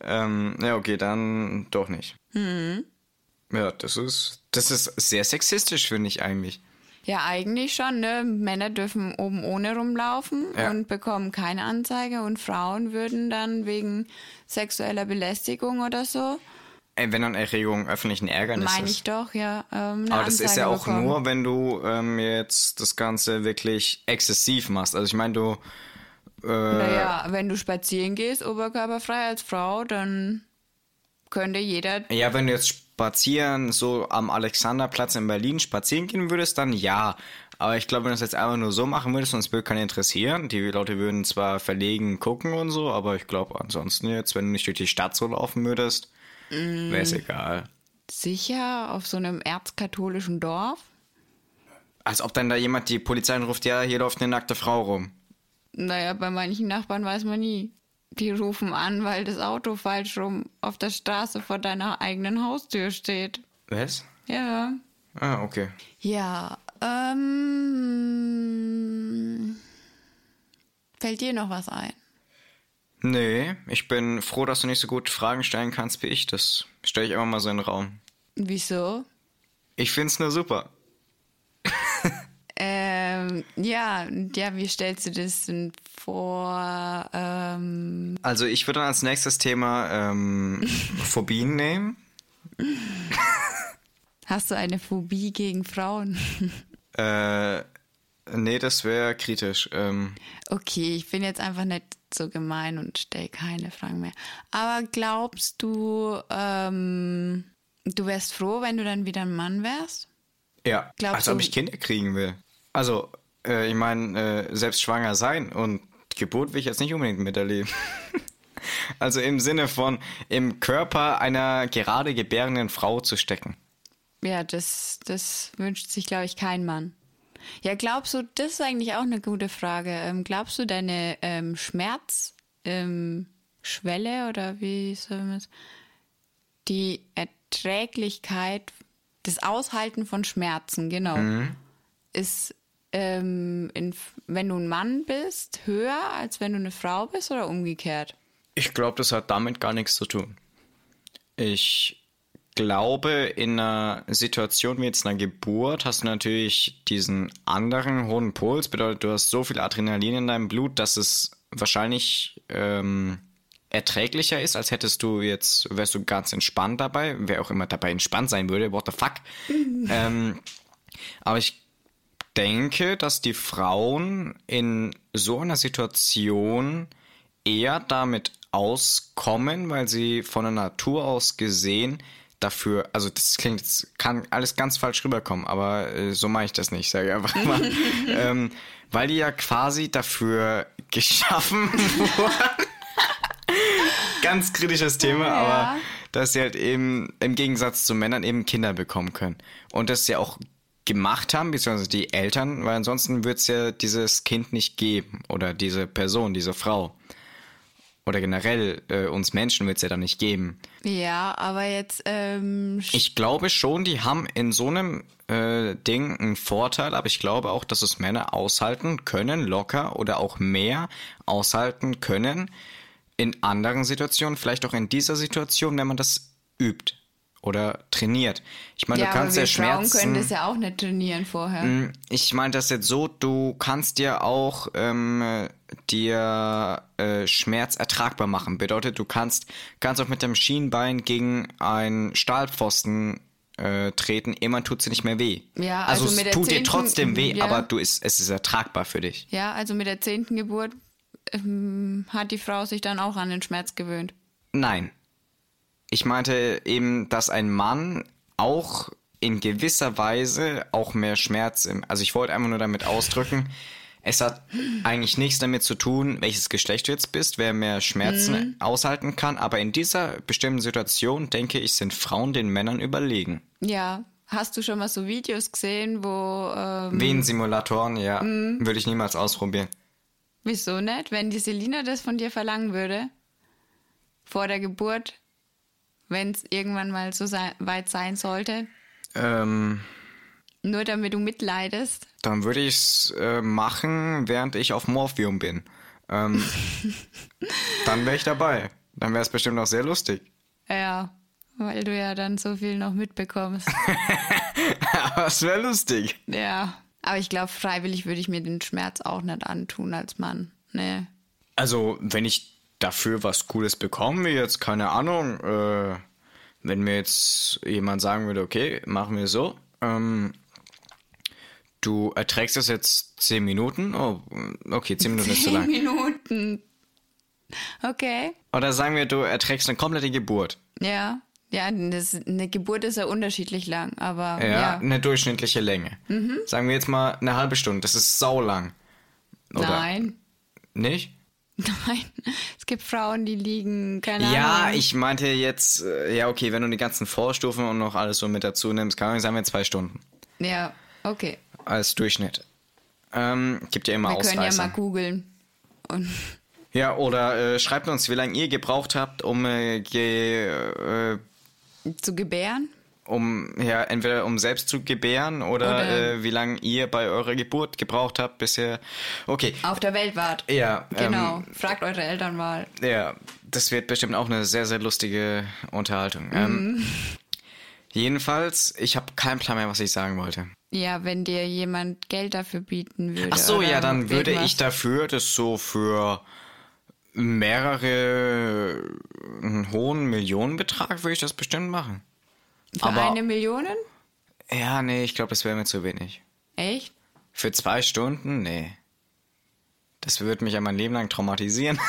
ähm, ja, okay, dann doch nicht. Mhm. Ja, das ist, das ist sehr sexistisch, finde ich eigentlich. Ja, eigentlich schon, ne? Männer dürfen oben ohne rumlaufen Ja. und bekommen keine Anzeige und Frauen würden dann wegen sexueller Belästigung oder so, wenn dann Erregung öffentlichen Ärgernisses. meine ich doch, ja. Ähm, Aber das ist Anzeige ja auch bekommen. nur, wenn du ähm, jetzt das Ganze wirklich exzessiv machst. Also ich meine, du Naja, wenn du spazieren gehst, oberkörperfrei als Frau, dann könnte jeder. Ja, wenn du jetzt spazieren, so am Alexanderplatz in Berlin spazieren gehen würdest, dann ja. Aber ich glaube, wenn du das jetzt einfach nur so machen würdest, sonst würde keiner interessieren. Die Leute würden zwar verlegen gucken und so, aber ich glaube ansonsten jetzt, wenn du nicht durch die Stadt so laufen würdest, wäre es egal. Sicher auf so einem erzkatholischen Dorf? Als ob dann da jemand die Polizei ruft, ja, hier läuft eine nackte Frau rum. Naja, bei manchen Nachbarn weiß man nie. Die rufen an, weil das Auto falsch rum auf der Straße vor deiner eigenen Haustür steht. Was? Ja. Ah, okay. Ja, ähm. Fällt dir noch was ein? Nee, ich bin froh, dass du nicht so gut Fragen stellen kannst wie ich. Das stelle ich einfach mal so in den Raum. Wieso? Ich find's nur super. Ähm, ja, ja, wie stellst du das denn vor? Ähm, Also ich würde dann als nächstes Thema ähm, Phobien nehmen. hast du eine Phobie gegen Frauen? Äh, nee, das wäre kritisch. Ähm, Okay, ich bin jetzt einfach nicht so gemein und stell keine Fragen mehr. Aber glaubst du, ähm, du wärst froh, wenn du dann wieder ein Mann wärst? ja, Glaubst als ob du- ich Kinder kriegen will. Also, äh, ich meine, äh, selbst schwanger sein und Geburt will ich jetzt nicht unbedingt miterleben. also im Sinne von im Körper einer gerade gebärenden Frau zu stecken. Ja, das, das wünscht sich, glaube ich, kein Mann. Ja, glaubst du, das ist eigentlich auch eine gute Frage. Ähm, glaubst du, deine ähm, Schmerzschwelle ähm, oder wie soll man es? Die Erträglichkeit, das Aushalten von Schmerzen, genau, ist, ähm, in, wenn du ein Mann bist, höher, als wenn du eine Frau bist oder umgekehrt? Ich glaube, das hat damit gar nichts zu tun. Ich glaube, in einer Situation wie jetzt einer Geburt hast du natürlich diesen anderen hohen Puls. Bedeutet, du hast so viel Adrenalin in deinem Blut, dass es wahrscheinlich ähm, erträglicher ist, als hättest du jetzt, wärst du ganz entspannt dabei. Wer auch immer dabei entspannt sein würde, what the fuck. ähm, aber ich denke, dass die Frauen in so einer Situation eher damit auskommen, weil sie von der Natur aus gesehen dafür, also das klingt, das kann alles ganz falsch rüberkommen, aber äh, so meine ich das nicht, sage ich einfach mal. ähm, weil die ja quasi dafür geschaffen wurden. ganz kritisches Thema, Ja. aber dass sie halt eben im Gegensatz zu Männern eben Kinder bekommen können. Und das sie auch gemacht haben, beziehungsweise die Eltern, weil ansonsten wird es ja dieses Kind nicht geben oder diese Person, diese Frau. Oder generell äh, uns Menschen wird es ja dann nicht geben. Ja, aber jetzt, ähm, Ich glaube schon, die haben in so einem äh, Ding einen Vorteil, aber ich glaube auch, dass es Männer aushalten können, locker oder auch mehr aushalten können in anderen Situationen, vielleicht auch in dieser Situation, wenn man das übt oder trainiert. Ich meine, ja, du kannst aber ja wir Frauen Schmerzen. können das ja auch nicht trainieren vorher. Ich meine das jetzt so, du kannst dir auch ähm, dir äh, Schmerz ertragbar machen. Bedeutet, du kannst, kannst auch mit dem Schienbein gegen einen Stahlpfosten äh, treten, immer tut sie nicht mehr weh. Ja, also, also es tut dir zehnten- trotzdem weh, ja. aber du ist, es ist ertragbar für dich. Ja, also mit der zehnten Geburt ähm, hat die Frau sich dann auch an den Schmerz gewöhnt. Nein. Ich meinte eben, dass ein Mann auch in gewisser Weise auch mehr Schmerz im. Also ich wollte einfach nur damit ausdrücken, es hat eigentlich nichts damit zu tun, welches Geschlecht du jetzt bist, wer mehr Schmerzen aushalten kann, aber in dieser bestimmten Situation, denke ich, sind Frauen den Männern überlegen. Ja, hast du schon mal so Videos gesehen, wo, ähm, Wehensimulatoren, ja, würde ich niemals ausprobieren. wieso nicht? Wenn die Selina das von dir verlangen würde, vor der Geburt, wenn es irgendwann mal so sei, weit sein sollte? Ähm, Nur damit du mitleidest? dann würde ich es äh, machen, während ich auf Morphium bin. Ähm, dann wäre ich dabei. Dann wäre es bestimmt auch sehr lustig. Ja, weil du ja dann so viel noch mitbekommst. Aber es wäre lustig. ja. Aber ich glaube, freiwillig würde ich mir den Schmerz auch nicht antun als Mann. Nee. Also, wenn ich dafür was Cooles bekomme, wie jetzt, keine Ahnung, äh, wenn mir jetzt jemand sagen würde, okay, machen wir so, ähm, du erträgst das jetzt zehn Minuten, oh, okay, zehn Minuten ist zu Zehn lang. Minuten. Okay. Oder sagen wir, du erträgst eine komplette Geburt. Ja. Ja, das, eine Geburt ist ja unterschiedlich lang, aber Ja, ja. eine durchschnittliche Länge. Sagen wir jetzt mal eine halbe Stunde, das ist saulang. Oder Nein. Nicht? Nein. Es gibt Frauen, die liegen, keine Ja, Ahnung. ich meinte jetzt, äh, ja, okay, wenn du die ganzen Vorstufen und noch alles so mit dazu nimmst, kann man sagen wir zwei Stunden Ja, okay. als Durchschnitt. Ähm, gibt ja immer Wir können ja Ausreißer. mal googeln. Ja, oder äh, schreibt uns, wie lange ihr gebraucht habt, um, äh, ge, äh, zu gebären? Um ja, entweder um selbst zu gebären oder, Oder- äh, wie lange ihr bei eurer Geburt gebraucht habt bisher. Okay, Auf der Welt wart. ja, Genau. ähm, Fragt eure Eltern mal. Ja, das wird bestimmt auch eine sehr, sehr lustige Unterhaltung. Ähm, jedenfalls, ich habe keinen Plan mehr, was ich sagen wollte. Ja, wenn dir jemand Geld dafür bieten würde. Ach so, ja, dann würde ich dafür das so für mehrere, einen hohen Millionenbetrag würde ich das bestimmt machen. Für aber- eine Million? Ja, nee, ich glaube, das wäre mir zu wenig. Echt? Für zwei Stunden? Nee. Das würde mich ja mein Leben lang traumatisieren.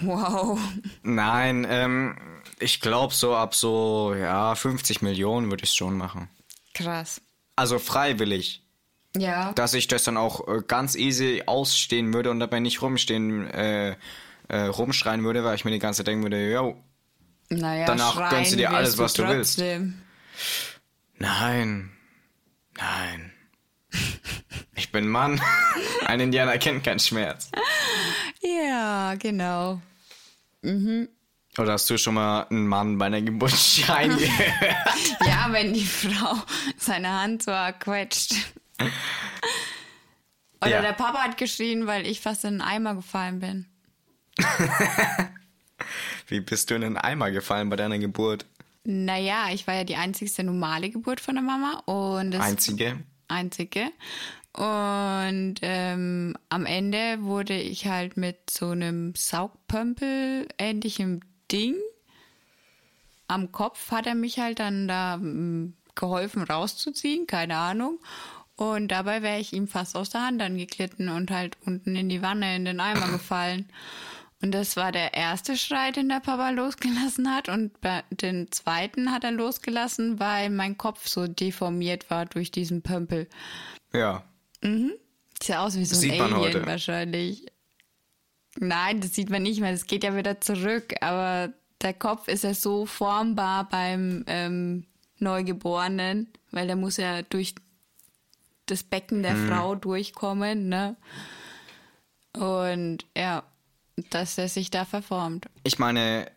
Wow. Nein, ähm, ich glaube so ab so, ja, 50 Millionen würde ich es schon machen. Krass. Also freiwillig. Ja. Dass ich das dann auch äh, ganz easy ausstehen würde und dabei nicht rumstehen, äh, äh, rumschreien würde, weil ich mir die ganze Zeit denken würde, yo, naja, danach gönnst du dir alles, was du willst. trotzdem. nein, nein. Ich bin Mann. Ein Indianer kennt keinen Schmerz. Ja, genau. Oder hast du schon mal einen Mann bei einer Geburt schreien gehört? Ja, wenn die Frau seine Hand so quetscht. Oder Ja. der Papa hat geschrien, weil ich fast in den Eimer gefallen bin. Wie bist du in den Eimer gefallen bei deiner Geburt? Naja, ich war ja die einzigste normale Geburt von der Mama und das Einzige? einzige. Und ähm, am Ende wurde ich halt mit so einem Saugpömpel ähnlichem Ding am Kopf hat er mich halt dann da mm, geholfen rauszuziehen, keine Ahnung. Und dabei wäre ich ihm fast aus der Hand dann geglitten und halt unten in die Wanne, in den Eimer gefallen. Und das war der erste Schrei, den der Papa losgelassen hat. Und den zweiten hat er losgelassen, weil mein Kopf so deformiert war durch diesen Pömpel. Ja. Sieht ja aus wie so ein Alien wahrscheinlich. Nein, das sieht man nicht mehr. Das geht ja wieder zurück. Aber der Kopf ist ja so formbar beim ähm, Neugeborenen, weil der muss ja durch das Becken der Hm. Frau durchkommen, ne? Und ja, dass er sich da verformt. Ich meine,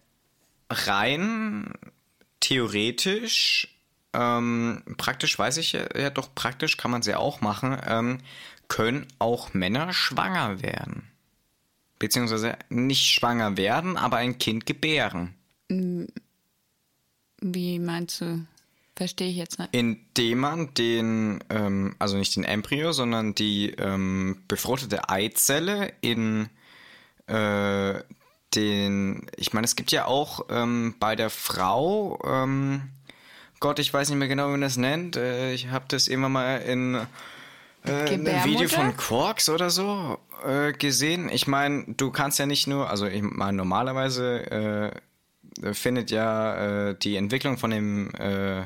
rein theoretisch, ähm, praktisch weiß ich ja, doch, praktisch kann man es ja auch machen, ähm, können auch Männer schwanger werden. Beziehungsweise nicht schwanger werden, aber ein Kind gebären. Wie meinst du? Verstehe ich jetzt nicht. Indem man den, ähm, also nicht den Embryo, sondern die ähm, befruchtete Eizelle in äh, den, ich meine, es gibt ja auch ähm, bei der Frau, ähm, Gott, ich weiß nicht mehr genau, wie man das nennt, äh, ich habe das immer mal in äh, einem Video von Quarks oder so äh, gesehen. Ich meine, du kannst ja nicht nur, also ich meine, normalerweise äh, findet ja äh, die Entwicklung von dem äh,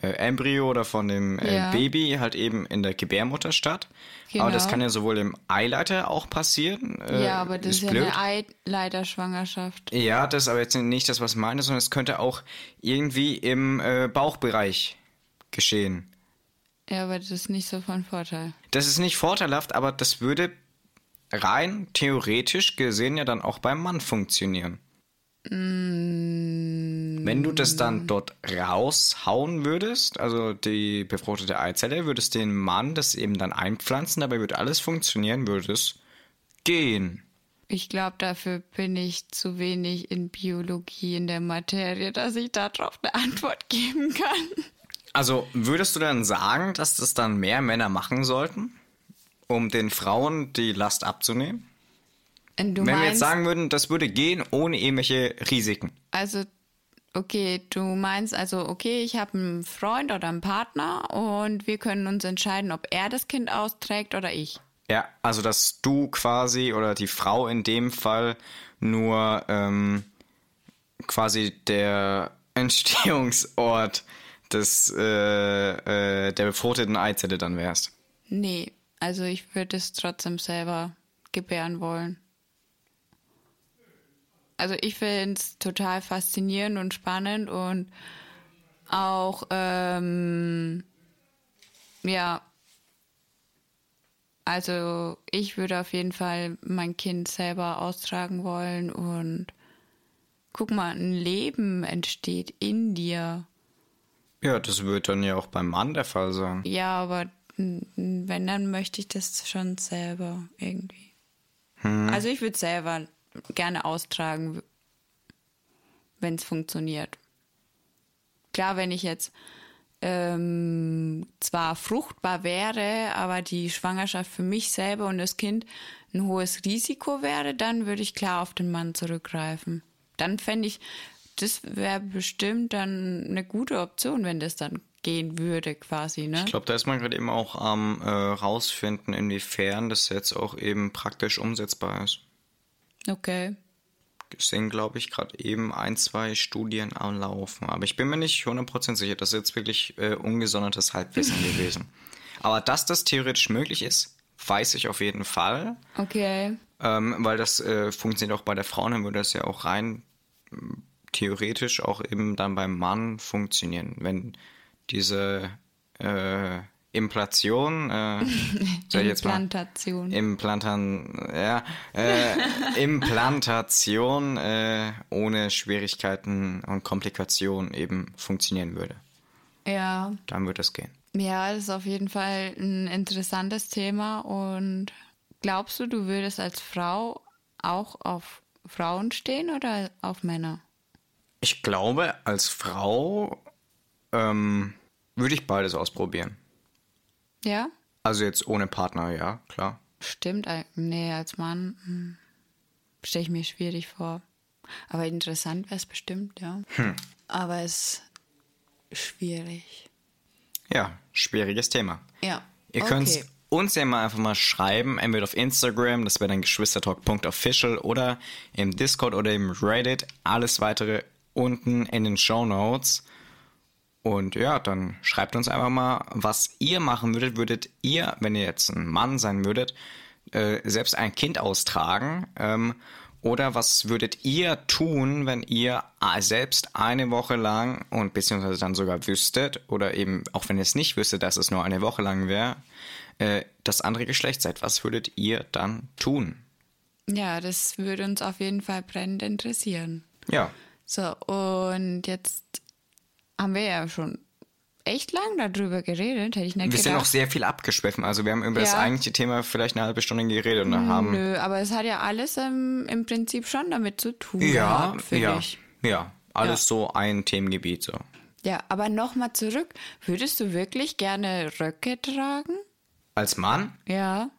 Embryo oder von dem Ja. Baby halt eben in der Gebärmutter statt. Aber das Genau. kann ja sowohl im Eileiter auch passieren. Äh, ja, aber das ist, ja blöd. eine Eileiterschwangerschaft. Ja, das ist aber jetzt nicht das, was ich meine, sondern es könnte auch irgendwie im äh, Bauchbereich geschehen. Ja, aber das ist nicht so von Vorteil. Das ist nicht vorteilhaft, aber das würde rein theoretisch gesehen ja dann auch beim Mann funktionieren. Mm. Wenn du das dann dort raushauen würdest, also die befruchtete Eizelle, würdest den Mann das eben dann einpflanzen, dabei würde alles funktionieren, würde es gehen. Ich glaube, dafür bin ich zu wenig in Biologie in der Materie, dass ich darauf eine Antwort geben kann. Also würdest du dann sagen, dass das dann mehr Männer machen sollten, um den Frauen die Last abzunehmen? Wenn wir meinst, jetzt sagen würden, das würde gehen ohne irgendwelche Risiken. also, okay, du meinst also, okay, ich habe einen Freund oder einen Partner und wir können uns entscheiden, ob er das Kind austrägt oder ich. Ja, also dass du quasi oder die Frau in dem Fall nur ähm, quasi der Entstehungsort des äh, äh, der befruchteten Eizelle dann wärst. Nee, also ich würde es trotzdem selber gebären wollen. Also ich finde es total faszinierend und spannend und auch, ähm, ja, also ich würde auf jeden Fall mein Kind selber austragen wollen und guck mal, ein Leben entsteht in dir. Ja, das wird dann ja auch beim Mann der Fall sein. Ja, aber wenn, dann möchte ich das schon selber irgendwie. Also ich würde selber gerne austragen, wenn es funktioniert. Klar, wenn ich jetzt ähm, zwar fruchtbar wäre, aber die Schwangerschaft für mich selber und das Kind ein hohes Risiko wäre, dann würde ich klar auf den Mann zurückgreifen. Dann fände ich, das wäre bestimmt dann eine gute Option, wenn das dann gehen würde, quasi, ne? Ich glaube, da ist man gerade eben auch am äh, rausfinden, inwiefern das jetzt auch eben praktisch umsetzbar ist. Okay. Es sind, glaube ich, gerade eben ein, zwei Studien am Laufen. Aber ich bin mir nicht 100% sicher. Das ist jetzt wirklich äh, ungesondertes Halbwissen gewesen. Aber dass das theoretisch möglich ist, weiß ich auf jeden Fall. Okay. Ähm, weil das äh, funktioniert auch bei der Frau, dann würde das ja auch rein m, theoretisch auch eben dann beim Mann funktionieren. Wenn diese äh, Implation, äh, sag ich jetzt mal, Implantation. Ja, äh, Implantation äh, ohne Schwierigkeiten und Komplikationen eben funktionieren würde. Ja. Dann würde es gehen. Ja, das ist auf jeden Fall ein interessantes Thema. Und glaubst du, du würdest als Frau auch auf Frauen stehen oder auf Männer? Ich glaube, als Frau ähm, würde ich beides ausprobieren. Ja? Also jetzt ohne Partner, ja, klar. Stimmt. Nee, als Mann hm, stelle ich mir schwierig vor. Aber interessant wäre es bestimmt, ja. Aber es ist schwierig. Ja, schwieriges Thema. Ja. Ihr okay. könnt uns ja mal einfach mal schreiben, entweder auf Instagram, das wäre dann geschwistertalk.official oder im Discord oder im Reddit. Alles weitere unten in den Show Notes. Und ja, dann schreibt uns einfach mal, was ihr machen würdet. Würdet ihr, wenn ihr jetzt ein Mann sein würdet, äh, selbst ein Kind austragen? Ähm, oder was würdet ihr tun, wenn ihr selbst eine Woche lang und beziehungsweise dann sogar wüsstet, oder eben auch wenn ihr es nicht wüsstet, dass es nur eine Woche lang wäre, äh, das andere Geschlecht seid? Was würdet ihr dann tun? Ja, das würde uns auf jeden Fall brennend interessieren. Ja, So, und jetzt haben wir ja schon echt lang darüber geredet, hätte ich nicht wir sind gedacht. auch sehr viel abgeschwiffen. Also wir haben über das Ja. eigentliche Thema vielleicht eine halbe Stunde geredet und haben Nö, aber es hat ja alles ähm, im Prinzip schon damit zu tun ja, gehabt, finde ja, ich. ja, alles Ja. so ein Themengebiet so. Ja, aber nochmal zurück. Würdest du wirklich gerne Röcke tragen? Als Mann? Ja.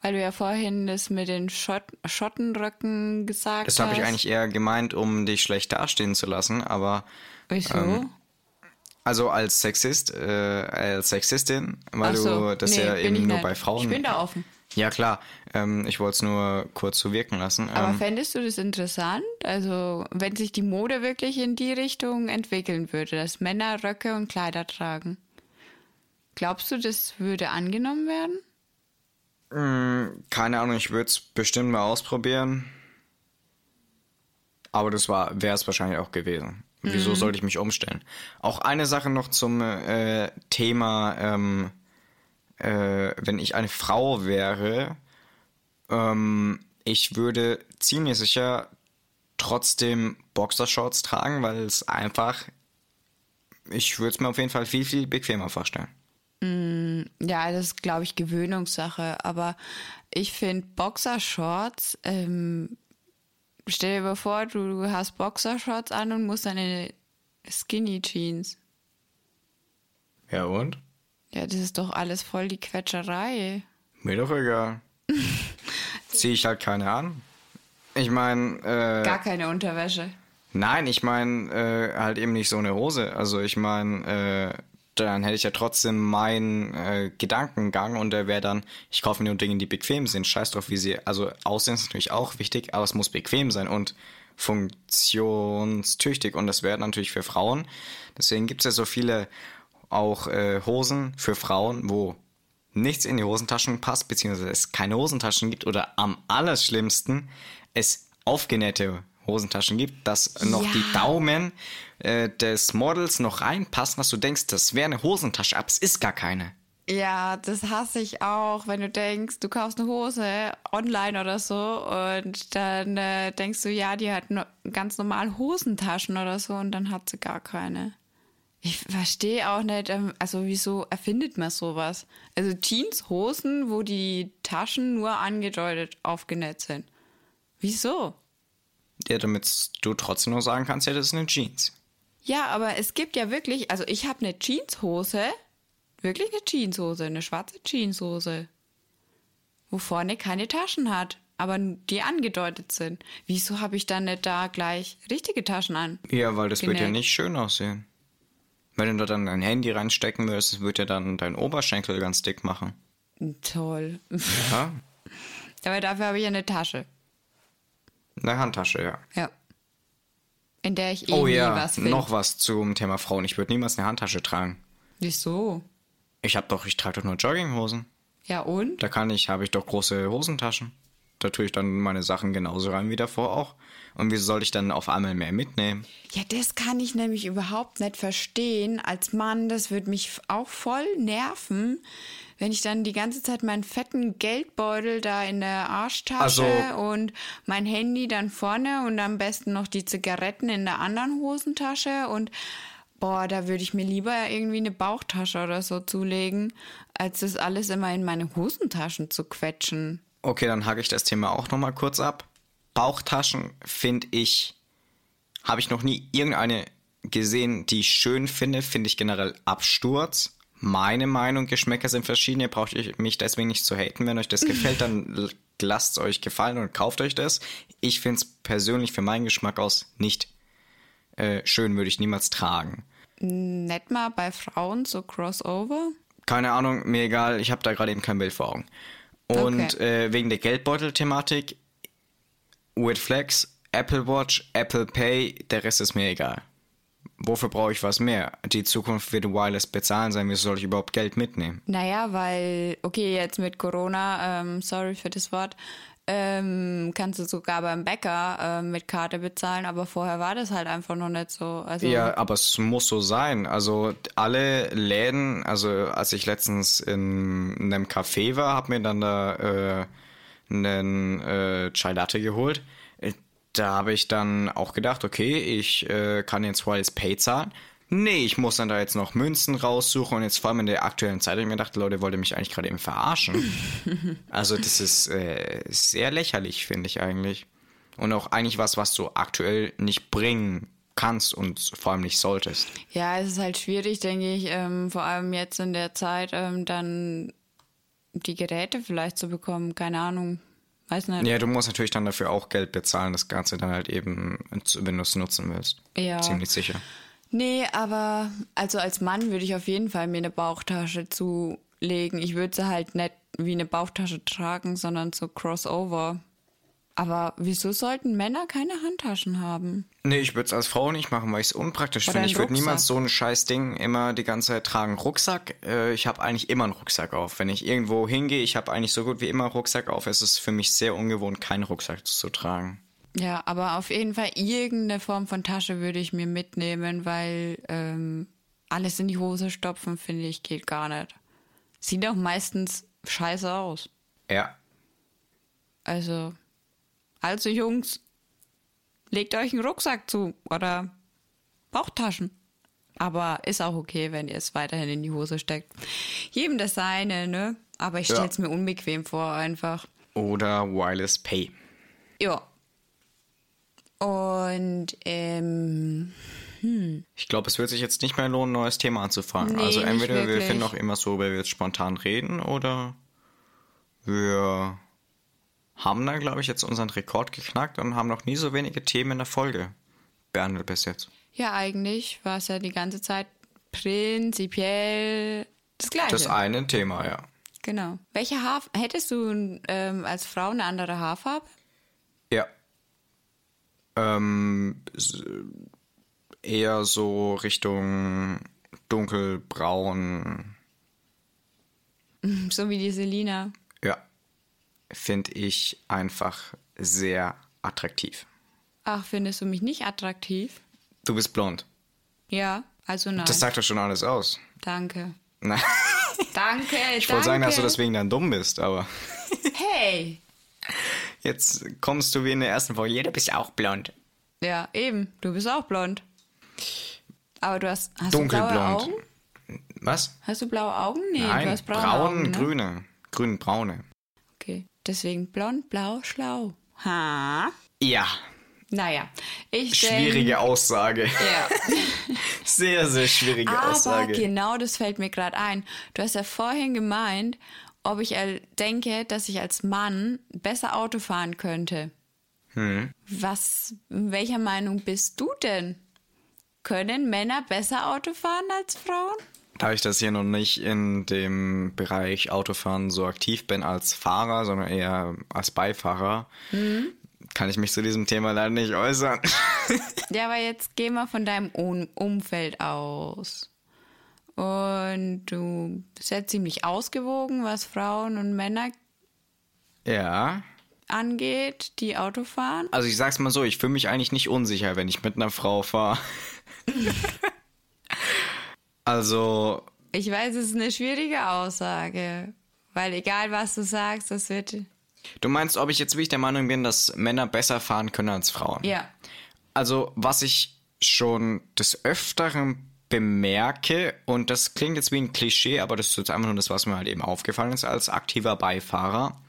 Weil du ja vorhin das mit den Schott Schottenröcken gesagt Das hast. habe ich eigentlich eher gemeint, um dich schlecht dastehen zu lassen, aber Wieso? ähm, also als Sexist, äh, als Sexistin, weil so, du das nee, ja eben nur nicht. bei Frauen. Ich bin da offen. Ja klar, ähm, ich wollte es nur kurz so wirken lassen. Aber Ähm, fändest du das interessant? Also, wenn sich die Mode wirklich in die Richtung entwickeln würde, dass Männer Röcke und Kleider tragen, glaubst du, das würde angenommen werden? Keine Ahnung, ich würde es bestimmt mal ausprobieren. Aber das war, wäre es wahrscheinlich auch gewesen. Wieso sollte ich mich umstellen? Auch eine Sache noch zum äh, Thema, ähm, äh, wenn ich eine Frau wäre, ähm, ich würde ziemlich sicher trotzdem Boxershorts tragen, weil es einfach, ich würde es mir auf jeden Fall viel, viel bequemer vorstellen. Ja, das ist, glaube ich, Gewöhnungssache. Aber ich finde Boxershorts, ähm, stell dir mal vor, du hast Boxershorts an und musst deine Skinny Jeans. Ja und? Ja, das ist doch alles voll die Quetscherei. Mir doch egal. Zieh ich halt keine an. Ich meine, äh, Gar keine Unterwäsche. Nein, ich meine äh, halt eben nicht so eine Hose. Also ich meine, äh, dann hätte ich ja trotzdem meinen äh, Gedankengang und der wäre dann, ich kaufe mir nur Dinge, die bequem sind. Scheiß drauf, wie sie, also Aussehen ist natürlich auch wichtig, aber es muss bequem sein und funktionstüchtig und das wäre natürlich für Frauen. Deswegen gibt es ja so viele auch äh, Hosen für Frauen, wo nichts in die Hosentaschen passt, beziehungsweise es keine Hosentaschen gibt oder am allerschlimmsten es aufgenähte Hosentaschen gibt, dass noch Ja. die Daumen äh, des Models noch reinpassen, dass du denkst, das wäre eine Hosentasche, aber es ist gar keine. Ja, das hasse ich auch, wenn du denkst, du kaufst eine Hose online oder so und dann äh, denkst du, ja, die hat no ganz normal Hosentaschen oder so und dann hat sie gar keine. Ich verstehe auch nicht, ähm, also wieso erfindet man sowas? Also Jeans, Hosen, wo die Taschen nur angedeutet aufgenäht sind. Wieso? Ja, damit du trotzdem nur sagen kannst, ja, das ist eine Jeans. Ja, aber es gibt ja wirklich, also ich habe eine Jeanshose, wirklich eine Jeanshose, eine schwarze Jeanshose, wo vorne keine Taschen hat, aber die angedeutet sind. Wieso habe ich dann nicht da gleich richtige Taschen an? Ja, weil das wird ja Genäht. nicht schön aussehen. Wenn du da dann dein Handy reinstecken würdest, das wird ja dann dein Oberschenkel ganz dick machen. Toll. Ja? aber dafür habe ich ja eine Tasche. Eine Handtasche, ja. Ja. In der ich eh Oh ja, was finde. noch was zum Thema Frauen. Ich würde niemals eine Handtasche tragen. Wieso? Ich habe doch, ich trage doch nur Jogginghosen. Ja und? Da kann ich, habe ich doch große Hosentaschen. Da tue ich dann meine Sachen genauso rein wie davor auch. Und wieso soll ich dann auf einmal mehr mitnehmen? Ja, das kann ich nämlich überhaupt nicht verstehen. Als Mann, das würde mich auch voll nerven, wenn ich dann die ganze Zeit meinen fetten Geldbeutel da in der Arschtasche Also- und mein Handy dann vorne und am besten noch die Zigaretten in der anderen Hosentasche und boah, da würde ich mir lieber irgendwie eine Bauchtasche oder so zulegen, als das alles immer in meine Hosentaschen zu quetschen. Okay, dann hake ich das Thema auch nochmal kurz ab. Bauchtaschen finde ich, habe ich noch nie irgendeine gesehen, die ich schön finde, finde ich generell Absturz. Meine Meinung, Geschmäcker sind verschiedene, braucht ihr mich deswegen nicht zu haten. Wenn euch das gefällt, dann lasst es euch gefallen und kauft euch das. Ich finde es persönlich für meinen Geschmack aus nicht äh, schön, würde ich niemals tragen. Nicht mal bei Frauen so Crossover? Keine Ahnung, mir egal, ich habe da gerade eben kein Bild vor Augen. Und Okay. äh, wegen der Geldbeutel-Thematik, Weird Flex, Apple Watch, Apple Pay, der Rest ist mir egal. Wofür brauche ich was mehr? Die Zukunft wird wireless bezahlen sein, wieso soll ich überhaupt Geld mitnehmen? Naja, weil, okay, jetzt mit Corona, ähm, sorry für das Wort, ähm, kannst du sogar beim Bäcker ähm, mit Karte bezahlen, aber vorher war das halt einfach noch nicht so. Also, Ja, aber es muss so sein. Also alle Läden, also als ich letztens in einem Café war, hab mir dann da äh, einen äh, Chai Latte geholt. Da habe ich dann auch gedacht, okay, ich äh, kann jetzt Wireless Pay zahlen. Nee, ich muss dann da jetzt noch Münzen raussuchen und jetzt vor allem in der aktuellen Zeit habe ich mir gedacht, Leute, wollt ihr mich eigentlich gerade eben verarschen? also das ist äh, sehr lächerlich, finde ich eigentlich. Und auch eigentlich was, was du aktuell nicht bringen kannst und vor allem nicht solltest. ja, es ist halt schwierig, denke ich, ähm, vor allem jetzt in der Zeit, ähm, dann die Geräte vielleicht zu bekommen, keine Ahnung. Weiß nicht. Ja, du musst natürlich dann dafür auch Geld bezahlen, das Ganze dann halt eben, wenn du es nutzen willst. Ja. Ziemlich sicher. Nee, aber also als Mann würde ich auf jeden Fall mir eine Bauchtasche zulegen. Ich würde sie halt nicht wie eine Bauchtasche tragen, sondern so Crossover. Aber wieso sollten Männer keine Handtaschen haben? Nee, ich würde es als Frau nicht machen, weil ich es unpraktisch finde. Ich würde niemals so ein scheiß Ding immer die ganze Zeit tragen. Rucksack, äh, ich habe eigentlich immer einen Rucksack auf. Wenn ich irgendwo hingehe, ich habe eigentlich so gut wie immer einen Rucksack auf. Es ist für mich sehr ungewohnt, keinen Rucksack zu tragen. Ja, aber auf jeden Fall irgendeine Form von Tasche würde ich mir mitnehmen, weil ähm, alles in die Hose stopfen, finde ich, geht gar nicht. Sieht auch meistens scheiße aus. Ja. Also, also Jungs, legt euch einen Rucksack zu oder Bauchtaschen. Aber ist auch okay, wenn ihr es weiterhin in die Hose steckt. Jedem das seine, ne? Aber ich Ja. stelle es mir unbequem vor einfach. Oder Wireless Pay. Ja. Und ähm, Ich glaube, es wird sich jetzt nicht mehr lohnen, ein neues Thema anzufangen. Nee, also entweder wir finden auch immer so, worüber wir jetzt spontan reden, oder wir haben da, glaube ich, jetzt unseren Rekord geknackt und haben noch nie so wenige Themen in der Folge behandelt bis jetzt. ja, eigentlich war es ja die ganze Zeit prinzipiell das Gleiche. Das eine Thema, ja. Genau. Welche Haarfarbe? Hättest du ähm, als Frau eine andere Haarfarbe? Ja. Ähm, eher so Richtung dunkelbraun. So wie die Selina. Ja. Finde ich einfach sehr attraktiv. Ach, findest du mich nicht attraktiv? Du bist blond. Ja, also nein. Das sagt doch schon alles aus. danke. Nein. Danke, Ich wollte sagen, dass du deswegen dann dumm bist, aber Hey! jetzt kommst du wie in der ersten Folge. Jeder bist auch blond. Ja, eben. Du bist auch blond. Aber du hast, hast du blaue Dunkelblond. Augen? Was? Hast du blaue Augen? Nee, du Nein, hast braune braun, Augen, ne? grüne. Grün-braune. Okay, deswegen blond, blau, schlau. Ha? Ja. Naja, ich Schwierige denk, Aussage. Ja. Sehr, sehr schwierige Aber Aussage. genau das fällt mir gerade ein. Du hast ja vorhin gemeint, ob ich denke, dass ich als Mann besser Auto fahren könnte. Hm. Was, welcher Meinung bist du denn? Können Männer besser Auto fahren als Frauen? Da ich das hier noch nicht in dem Bereich Autofahren so aktiv bin als Fahrer, sondern eher als Beifahrer, Mhm. kann ich mich zu diesem Thema leider nicht äußern. Ja, aber jetzt geh mal von deinem Um- Umfeld aus. Und du bist ja ziemlich ausgewogen, was Frauen und Männer ja. angeht, die Auto fahren. Also ich sag's mal so, ich fühle mich eigentlich nicht unsicher, wenn ich mit einer Frau fahre. also, Ich weiß, es ist eine schwierige Aussage, weil egal was du sagst, das wird. du meinst, ob ich jetzt wirklich der Meinung bin, dass Männer besser fahren können als Frauen? Ja. Also, was ich schon des Öfteren bemerke, und das klingt jetzt wie ein Klischee, aber das ist jetzt einfach nur das, was mir halt eben aufgefallen ist als aktiver Beifahrer.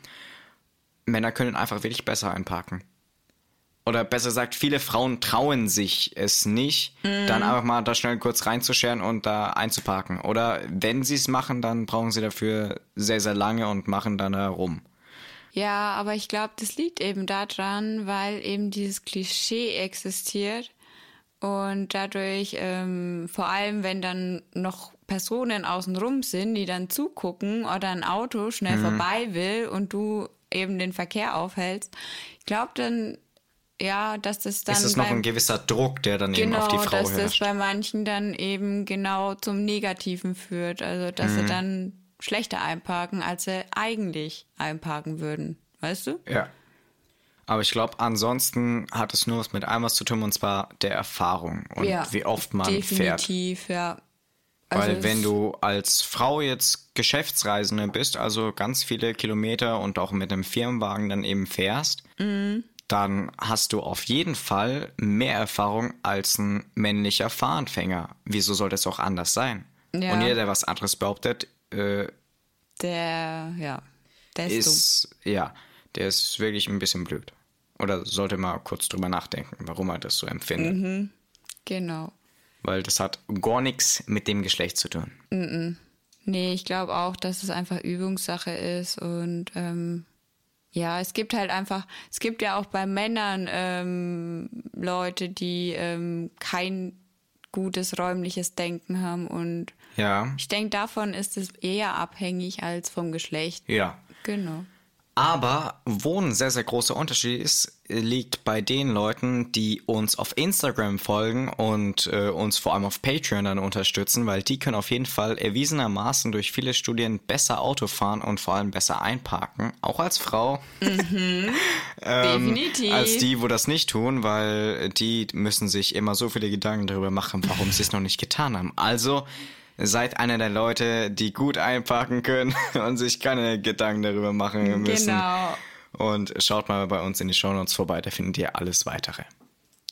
Männer können einfach wirklich besser einparken. Oder besser gesagt, viele Frauen trauen sich es nicht, dann einfach mal da schnell kurz reinzuscheren und da einzuparken. Oder wenn sie es machen, dann brauchen sie dafür sehr, sehr lange und machen dann da rum. Ja, aber ich glaube, das liegt eben daran, weil eben dieses Klischee existiert und dadurch, ähm, vor allem wenn dann noch Personen außenrum sind, die dann zugucken oder ein Auto schnell vorbei will und du eben den Verkehr aufhältst, ich glaube dann, ja, dass das dann ist es noch beim- ein gewisser Druck, der dann eben genau, auf die Frau dass das herrscht. bei manchen dann eben genau zum Negativen führt. Also, dass Mhm. sie dann schlechter einparken, als sie eigentlich einparken würden. Weißt du? Ja. Aber ich glaube, ansonsten hat es nur was mit einem was zu tun, und zwar der Erfahrung und wie oft man fährt. Definitiv, ja. Also Weil es- wenn du als Frau jetzt Geschäftsreisende bist, also ganz viele Kilometer und auch mit einem Firmenwagen dann eben fährst, Mhm. Dann hast du auf jeden Fall mehr Erfahrung als ein männlicher Fahranfänger. Wieso sollte es auch anders sein? Ja. Und jeder, der was anderes behauptet, äh, Der, ja, der ist, ist, ja, der ist wirklich ein bisschen blöd. Oder sollte mal kurz drüber nachdenken, warum er das so empfindet. Mhm. Genau. Weil das hat gar nichts mit dem Geschlecht zu tun. Nee, ich glaube auch, dass es einfach Übungssache ist und ähm, ja, es gibt halt einfach, es gibt ja auch bei Männern ähm, Leute, die ähm, kein gutes räumliches Denken haben und Ja, ich denke, davon ist es eher abhängig als vom Geschlecht. ja. Genau. Aber wo ein sehr, sehr großer Unterschied ist, liegt bei den Leuten, die uns auf Instagram folgen und äh, uns vor allem auf Patreon dann unterstützen, weil die können auf jeden Fall erwiesenermaßen durch viele Studien besser Auto fahren und vor allem besser einparken, auch als Frau, Definitiv. als die, wo das nicht tun, weil die müssen sich immer so viele Gedanken darüber machen, warum sie es noch nicht getan haben. Also seid einer der Leute, die gut einparken können und sich keine Gedanken darüber machen müssen. Genau. Und schaut mal bei uns in die Shownotes vorbei, da findet ihr alles weitere.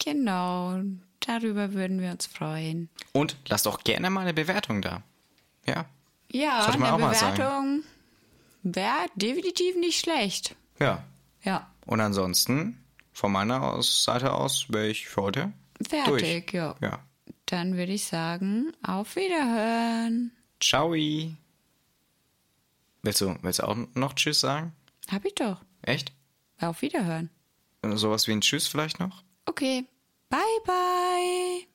Genau, darüber würden wir uns freuen. Und lasst auch gerne mal eine Bewertung da. Ja. Ja, Sollte man eine auch. Bewertung wäre definitiv nicht schlecht. Ja. Ja, Und ansonsten, von meiner Seite aus, wäre ich für heute fertig, durch. ja. Ja. Dann würde ich sagen, auf Wiederhören. Ciao. Willst du, willst du auch noch Tschüss sagen? Hab ich doch. Echt? Auf Wiederhören. Sowas wie ein Tschüss vielleicht noch? Okay, bye bye.